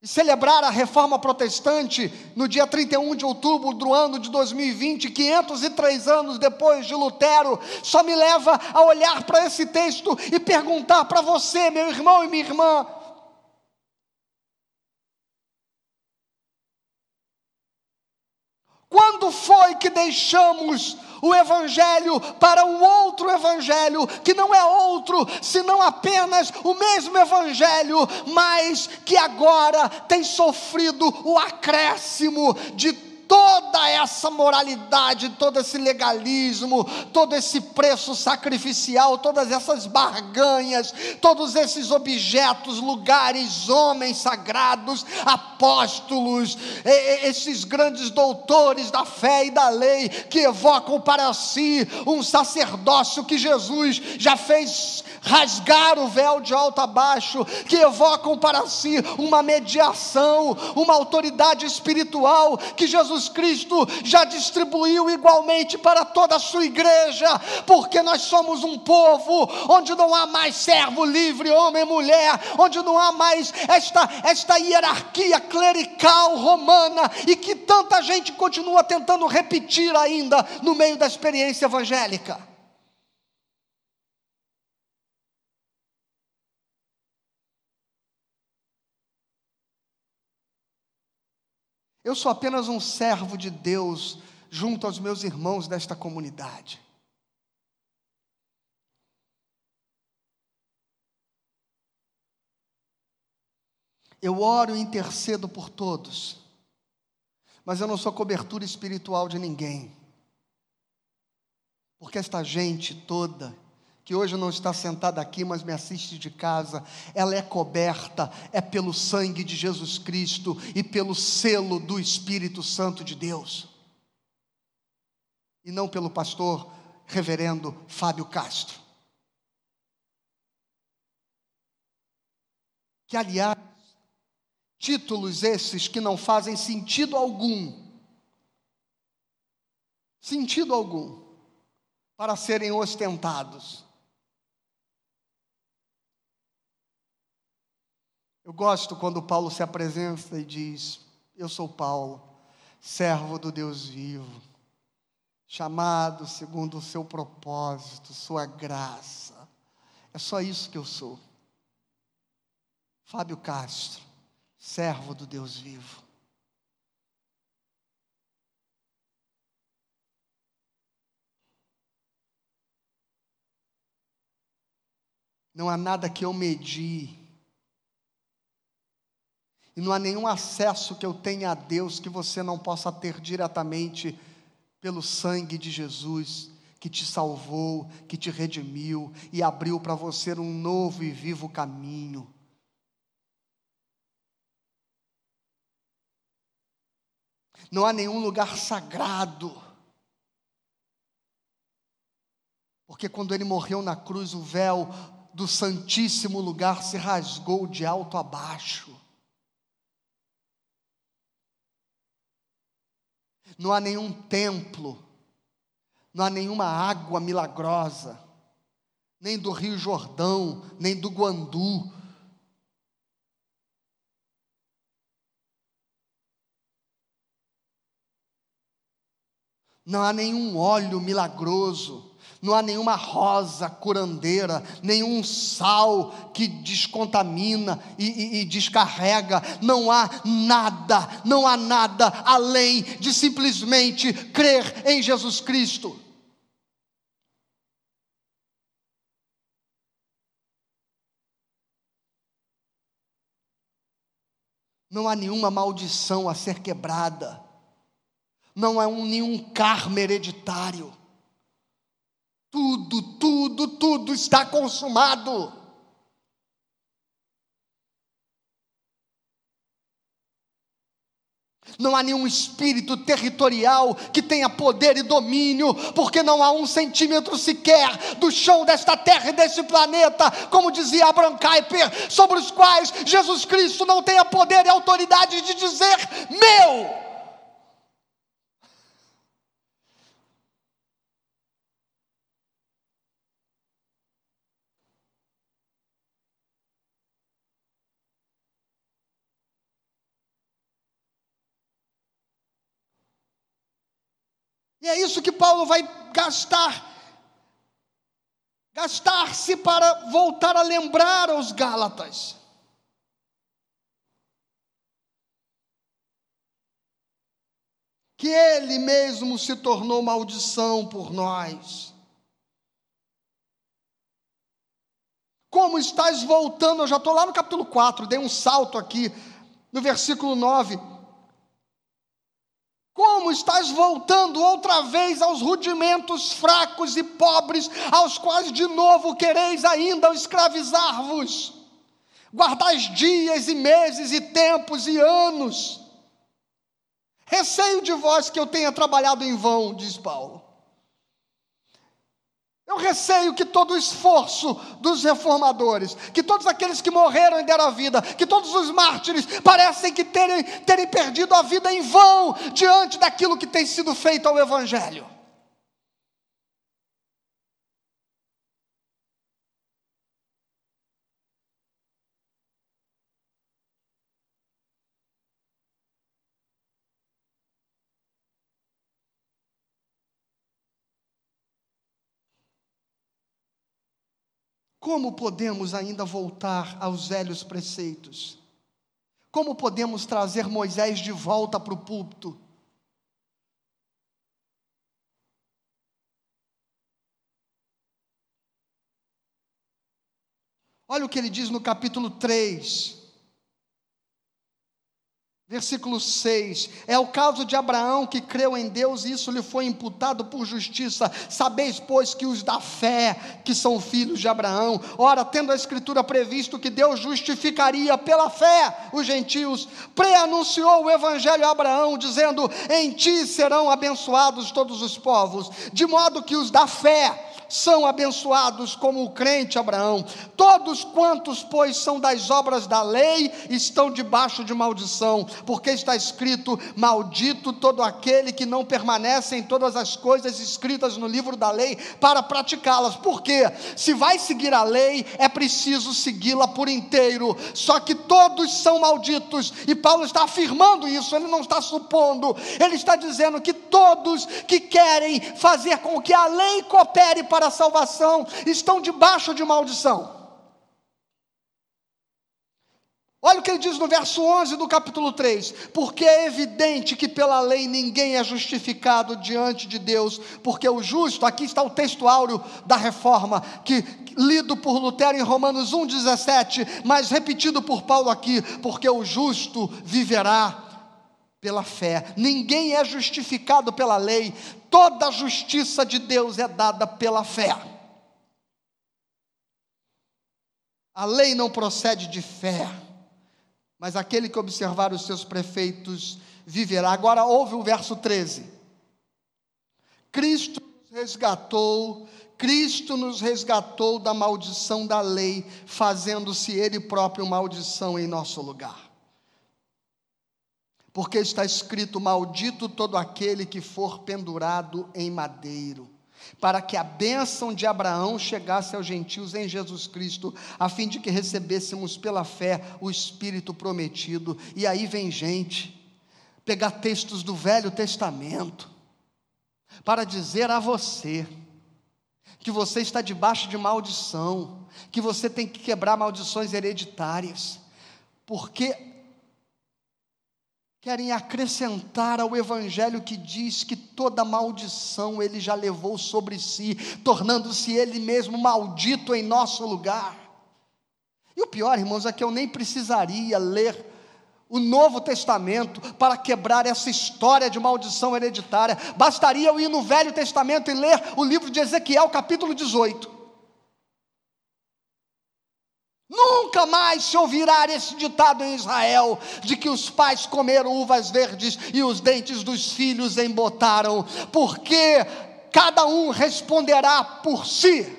Speaker 2: E celebrar a reforma protestante no dia 31 de outubro do ano de 2020, 503 anos depois de Lutero, só me leva a olhar para esse texto e perguntar para você, meu irmão e minha irmã, Quando foi que deixamos o Evangelho para um outro Evangelho, que não é outro, senão apenas o mesmo Evangelho, mas que agora tem sofrido o acréscimo de toda essa moralidade, todo esse legalismo, todo esse preço sacrificial, todas essas barganhas, todos esses objetos, lugares, homens sagrados, apóstolos, esses grandes doutores da fé e da lei que evocam para si um sacerdócio que Jesus já fez rasgar o véu de alto a baixo, que evocam para si uma mediação, uma autoridade espiritual que Jesus Cristo já distribuiu igualmente para toda a sua igreja, porque nós somos um povo onde não há mais servo livre, homem e mulher, onde não há mais esta, esta hierarquia clerical romana e que tanta gente continua tentando repetir ainda no meio da experiência evangélica. Eu sou apenas um servo de Deus junto aos meus irmãos desta comunidade. Eu oro e intercedo por todos, mas eu não sou cobertura espiritual de ninguém, porque esta gente toda, que hoje não está sentada aqui, mas me assiste de casa, ela é coberta, é pelo sangue de Jesus Cristo e pelo selo do Espírito Santo de Deus, e não pelo pastor reverendo Fábio Castro. Que, aliás, títulos esses que não fazem sentido algum, sentido algum, para serem ostentados Eu gosto quando Paulo se apresenta e diz: Eu sou Paulo, servo do Deus vivo, chamado segundo o seu propósito, sua graça. É só isso que eu sou. Fábio Castro, servo do Deus vivo. Não há nada que eu medi e não há nenhum acesso que eu tenha a Deus que você não possa ter diretamente pelo sangue de Jesus, que te salvou, que te redimiu e abriu para você um novo e vivo caminho. Não há nenhum lugar sagrado. Porque quando ele morreu na cruz, o véu do santíssimo lugar se rasgou de alto a baixo. Não há nenhum templo, não há nenhuma água milagrosa, nem do Rio Jordão, nem do Guandu. Não há nenhum óleo milagroso, não há nenhuma rosa curandeira, nenhum sal que descontamina e, e, e, descarrega, não há nada, não há nada além de simplesmente crer em Jesus Cristo. Não há nenhuma maldição a ser quebrada, não há um, nenhum karma hereditário tudo, tudo, tudo está consumado. Não há nenhum espírito territorial que tenha poder e domínio, porque não há um centímetro sequer do chão desta terra e deste planeta, como dizia Abraham Kuyper, sobre os quais Jesus Cristo não tenha poder e autoridade de dizer: meu. E é isso que Paulo vai gastar. Gastar-se para voltar a lembrar aos Gálatas. Que ele mesmo se tornou maldição por nós. Como estás voltando? Eu já estou lá no capítulo 4, dei um salto aqui, no versículo 9 como estás voltando outra vez aos rudimentos fracos e pobres, aos quais de novo quereis ainda escravizar-vos? Guardais dias e meses e tempos e anos. Receio de vós que eu tenha trabalhado em vão, diz Paulo. Eu receio que todo o esforço dos reformadores, que todos aqueles que morreram e deram a vida, que todos os mártires parecem que terem, terem perdido a vida em vão diante daquilo que tem sido feito ao Evangelho. Como podemos ainda voltar aos velhos preceitos? Como podemos trazer Moisés de volta para o púlpito? Olha o que ele diz no capítulo 3, Versículo 6: É o caso de Abraão que creu em Deus e isso lhe foi imputado por justiça. Sabeis, pois, que os da fé, que são filhos de Abraão, ora, tendo a Escritura previsto que Deus justificaria pela fé os gentios, preanunciou o Evangelho a Abraão, dizendo: Em ti serão abençoados todos os povos, de modo que os da fé, são abençoados como o crente Abraão. Todos quantos, pois, são das obras da lei, estão debaixo de maldição, porque está escrito: Maldito todo aquele que não permanece em todas as coisas escritas no livro da lei para praticá-las. Porque se vai seguir a lei, é preciso segui-la por inteiro. Só que todos são malditos, e Paulo está afirmando isso, ele não está supondo, ele está dizendo que todos que querem fazer com que a lei coopere para para a salvação estão debaixo de maldição. Olha o que ele diz no verso 11 do capítulo 3: Porque é evidente que pela lei ninguém é justificado diante de Deus, porque o justo, aqui está o texto áureo da reforma, que lido por Lutero em Romanos 1,17, mas repetido por Paulo aqui, porque o justo viverá pela fé. Ninguém é justificado pela lei, toda a justiça de Deus é dada pela fé. A lei não procede de fé, mas aquele que observar os seus prefeitos viverá. Agora ouve o verso 13. Cristo nos resgatou, Cristo nos resgatou da maldição da lei, fazendo-se Ele próprio maldição em nosso lugar porque está escrito: Maldito todo aquele que for pendurado em madeiro, para que a bênção de Abraão chegasse aos gentios em Jesus Cristo, a fim de que recebêssemos pela fé o Espírito prometido. E aí vem gente pegar textos do Velho Testamento para dizer a você que você está debaixo de maldição, que você tem que quebrar maldições hereditárias, porque querem acrescentar ao Evangelho que diz que toda maldição ele já levou sobre si, tornando-se ele mesmo maldito em nosso lugar. E o pior, irmãos, é que eu nem precisaria ler o Novo Testamento para quebrar essa história de maldição hereditária, bastaria eu ir no Velho Testamento e ler o livro de Ezequiel, capítulo 18. Nunca mais se ouvirá esse ditado em Israel, de que os pais comeram uvas verdes e os dentes dos filhos embotaram, porque cada um responderá por si.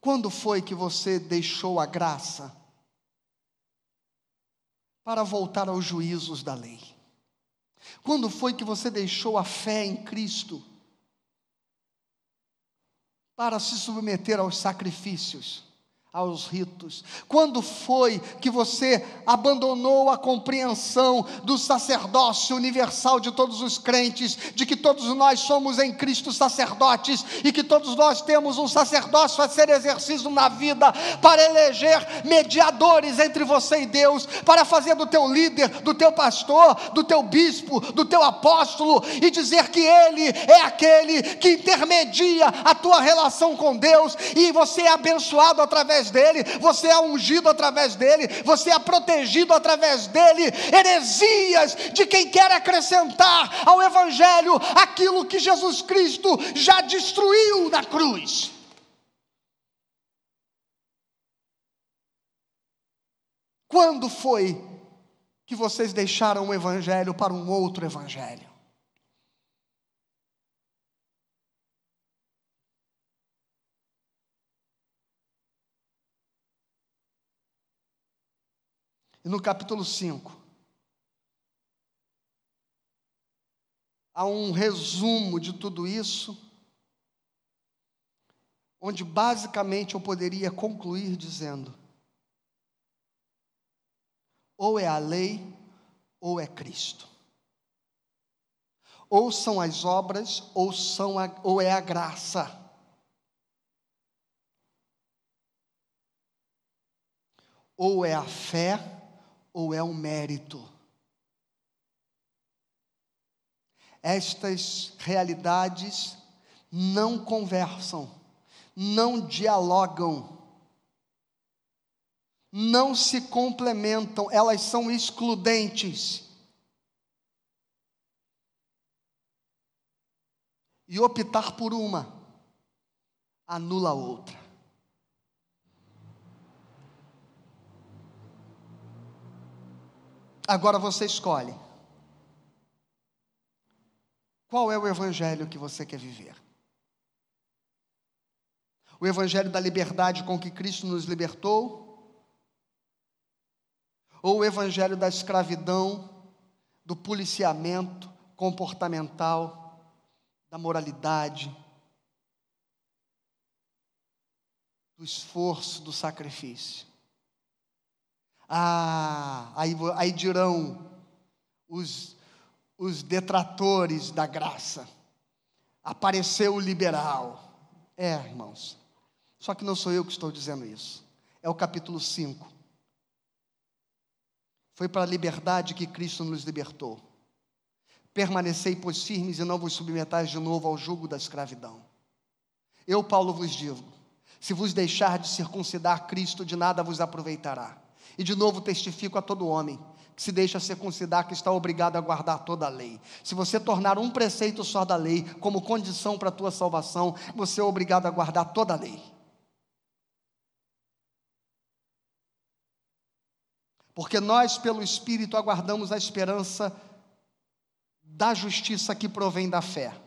Speaker 2: Quando foi que você deixou a graça para voltar aos juízos da lei? Quando foi que você deixou a fé em Cristo para se submeter aos sacrifícios? Aos ritos? Quando foi que você abandonou a compreensão do sacerdócio universal de todos os crentes, de que todos nós somos em Cristo sacerdotes e que todos nós temos um sacerdócio a ser exercido na vida para eleger mediadores entre você e Deus, para fazer do teu líder, do teu pastor, do teu bispo, do teu apóstolo e dizer que ele é aquele que intermedia a tua relação com Deus e você é abençoado através através dele, você é ungido através dele, você é protegido através dele. Heresias de quem quer acrescentar ao Evangelho aquilo que Jesus Cristo já destruiu na cruz. Quando foi que vocês deixaram o Evangelho para um outro Evangelho? E no capítulo 5, há um resumo de tudo isso, onde basicamente eu poderia concluir dizendo: ou é a lei, ou é Cristo. Ou são as obras, ou, são a, ou é a graça. Ou é a fé, ou é um mérito? Estas realidades não conversam, não dialogam, não se complementam, elas são excludentes. E optar por uma anula a outra. Agora você escolhe. Qual é o evangelho que você quer viver? O evangelho da liberdade com que Cristo nos libertou? Ou o evangelho da escravidão, do policiamento comportamental, da moralidade, do esforço, do sacrifício? Ah, aí, aí dirão os, os detratores da graça. Apareceu o liberal. É, irmãos. Só que não sou eu que estou dizendo isso. É o capítulo 5. Foi para a liberdade que Cristo nos libertou. Permanecei, pois, firmes e não vos submetais de novo ao jugo da escravidão. Eu, Paulo, vos digo: se vos deixar de circuncidar Cristo, de nada vos aproveitará. E de novo testifico a todo homem que se deixa circuncidar que está obrigado a guardar toda a lei. Se você tornar um preceito só da lei como condição para a tua salvação, você é obrigado a guardar toda a lei. Porque nós, pelo Espírito, aguardamos a esperança da justiça que provém da fé.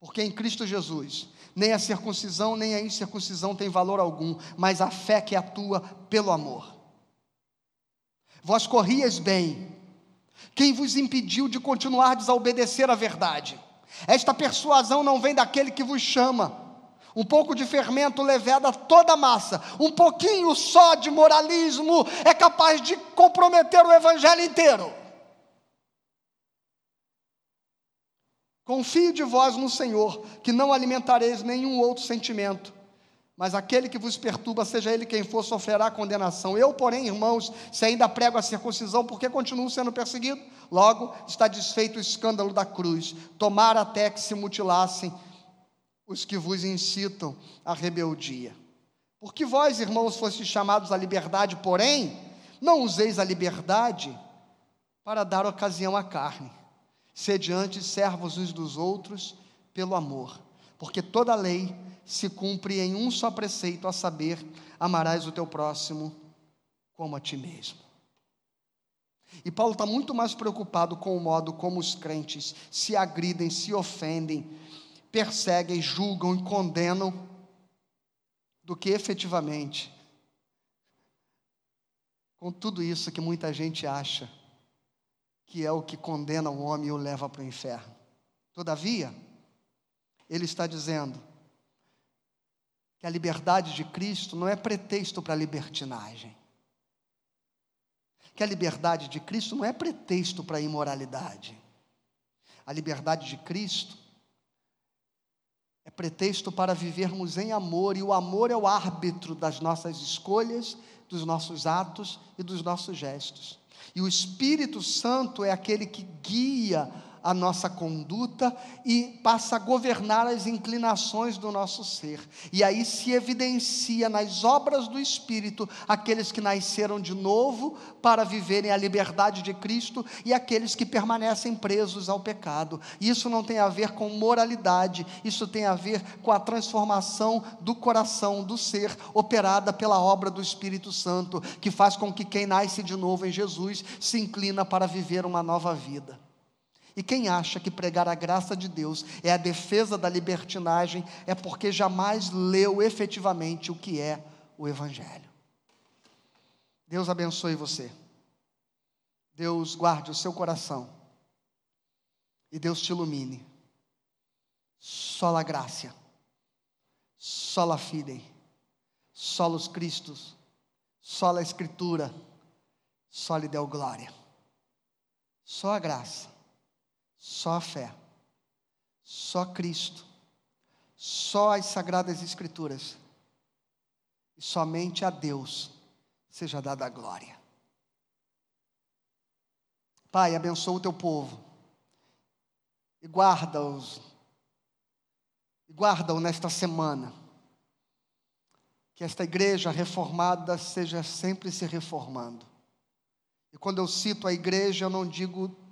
Speaker 2: Porque em Cristo Jesus, nem a circuncisão nem a incircuncisão tem valor algum, mas a fé que atua pelo amor. Vós corrias bem, quem vos impediu de continuar a desobedecer à verdade? Esta persuasão não vem daquele que vos chama. Um pouco de fermento leveda toda a massa, um pouquinho só de moralismo é capaz de comprometer o evangelho inteiro. Confio de vós no Senhor, que não alimentareis nenhum outro sentimento, mas aquele que vos perturba, seja ele quem for, sofrerá condenação. Eu, porém, irmãos, se ainda prego a circuncisão, porque continuo sendo perseguido? Logo está desfeito o escândalo da cruz. Tomar até que se mutilassem os que vos incitam à rebeldia. Porque vós, irmãos, fostes chamados à liberdade, porém, não useis a liberdade para dar ocasião à carne Sede antes servos uns dos outros pelo amor, porque toda lei se cumpre em um só preceito, a saber, amarás o teu próximo como a ti mesmo. E Paulo está muito mais preocupado com o modo como os crentes se agridem, se ofendem, perseguem, julgam e condenam, do que efetivamente com tudo isso que muita gente acha que é o que condena o homem e o leva para o inferno. Todavia, ele está dizendo que a liberdade de Cristo não é pretexto para libertinagem. Que a liberdade de Cristo não é pretexto para imoralidade. A liberdade de Cristo é pretexto para vivermos em amor, e o amor é o árbitro das nossas escolhas, dos nossos atos e dos nossos gestos. E o Espírito Santo é aquele que guia a nossa conduta e passa a governar as inclinações do nosso ser. E aí se evidencia nas obras do Espírito aqueles que nasceram de novo para viverem a liberdade de Cristo e aqueles que permanecem presos ao pecado. Isso não tem a ver com moralidade, isso tem a ver com a transformação do coração, do ser, operada pela obra do Espírito Santo, que faz com que quem nasce de novo em Jesus se inclina para viver uma nova vida. E quem acha que pregar a graça de Deus é a defesa da libertinagem é porque jamais leu efetivamente o que é o Evangelho. Deus abençoe você. Deus guarde o seu coração. E Deus te ilumine. Sola graça. Sola fidei. Solos Cristos. Sola Escritura. Só lhe deu glória. Só a graça só a fé, só Cristo, só as Sagradas Escrituras, e somente a Deus seja dada a glória. Pai, abençoa o teu povo e guarda-os, e guarda-o nesta semana. Que esta igreja reformada seja sempre se reformando. E quando eu cito a igreja, eu não digo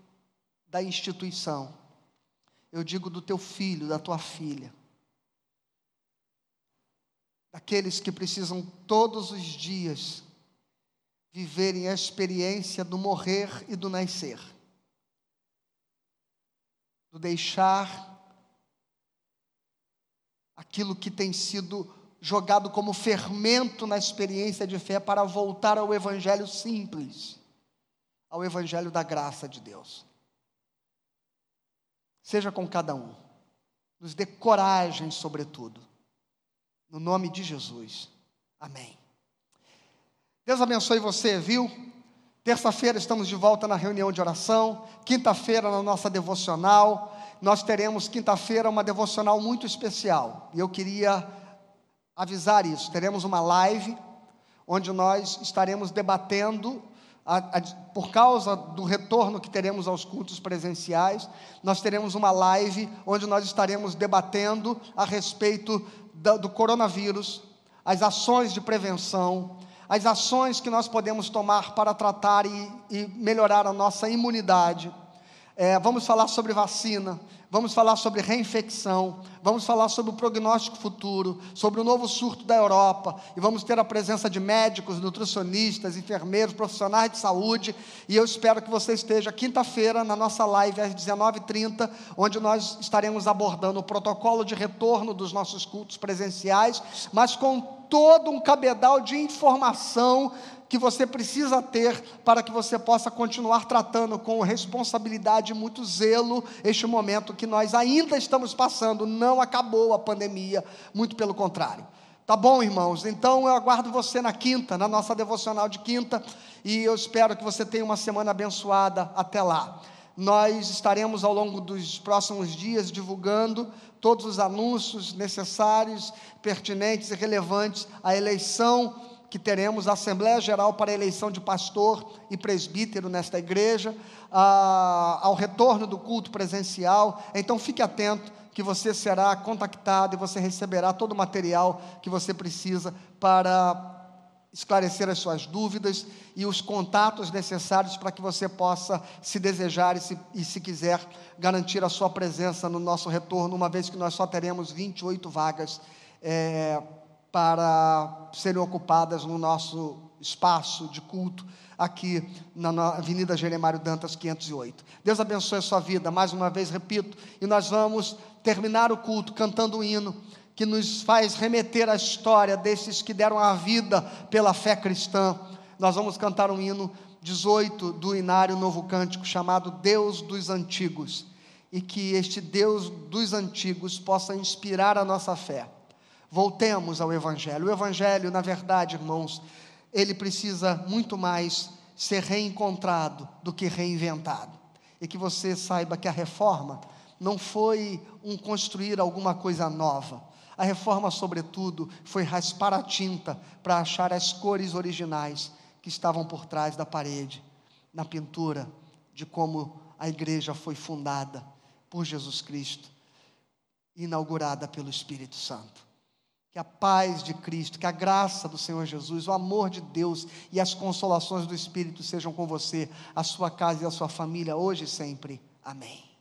Speaker 2: da instituição. Eu digo do teu filho, da tua filha. Daqueles que precisam todos os dias viverem a experiência do morrer e do nascer. Do deixar aquilo que tem sido jogado como fermento na experiência de fé para voltar ao evangelho simples, ao evangelho da graça de Deus seja com cada um. Nos dê coragem, sobretudo. No nome de Jesus. Amém. Deus abençoe você, viu? Terça-feira estamos de volta na reunião de oração. Quinta-feira, na nossa devocional. Nós teremos quinta-feira uma devocional muito especial. E eu queria avisar isso. Teremos uma live onde nós estaremos debatendo a, a, por causa do retorno que teremos aos cultos presenciais, nós teremos uma live onde nós estaremos debatendo a respeito do, coronavírus, as ações de prevenção, as ações que nós podemos tomar para tratar e, e melhorar a nossa imunidade, É, vamos falar sobre vacina, vamos falar sobre reinfecção, vamos falar sobre o prognóstico futuro, sobre o novo surto da Europa, e vamos ter a presença de médicos, nutricionistas, enfermeiros, profissionais de saúde, e eu espero que você esteja quinta-feira na nossa live às 19h30, onde nós estaremos abordando o protocolo de retorno dos nossos cultos presenciais, mas com todo um cabedal de informação que você precisa ter para que você possa continuar tratando com responsabilidade e muito zelo este momento que nós ainda estamos passando. Não acabou a pandemia, muito pelo contrário. Tá bom, irmãos? Então eu aguardo você na quinta, na nossa devocional de quinta, e eu espero que você tenha uma semana abençoada até lá. Nós estaremos ao longo dos próximos dias divulgando todos os anúncios necessários, pertinentes e relevantes à eleição que teremos a Assembleia Geral para a eleição de pastor e presbítero nesta igreja, a, ao retorno do culto presencial. Então fique atento que você será contactado e você receberá todo o material que você precisa para esclarecer as suas dúvidas e os contatos necessários para que você possa, se desejar e se, e se quiser, garantir a sua presença no nosso retorno, uma vez que nós só teremos 28 vagas. É, para serem ocupadas no nosso espaço de culto aqui na Avenida Jeremário Dantas 508. Deus abençoe a sua vida, mais uma vez repito, e nós vamos terminar o culto cantando um hino que nos faz remeter à história desses que deram a vida pela fé cristã. Nós vamos cantar um hino 18 do Inário Novo Cântico chamado Deus dos Antigos, e que este Deus dos Antigos possa inspirar a nossa fé Voltemos ao Evangelho. O Evangelho, na verdade, irmãos, ele precisa muito mais ser reencontrado do que reinventado. E que você saiba que a reforma não foi um construir alguma coisa nova. A reforma, sobretudo, foi raspar a tinta para achar as cores originais que estavam por trás da parede, na pintura de como a igreja foi fundada por Jesus Cristo, inaugurada pelo Espírito Santo. Que a paz de Cristo, que a graça do Senhor Jesus, o amor de Deus e as consolações do Espírito sejam com você, a sua casa e a sua família, hoje e sempre. Amém.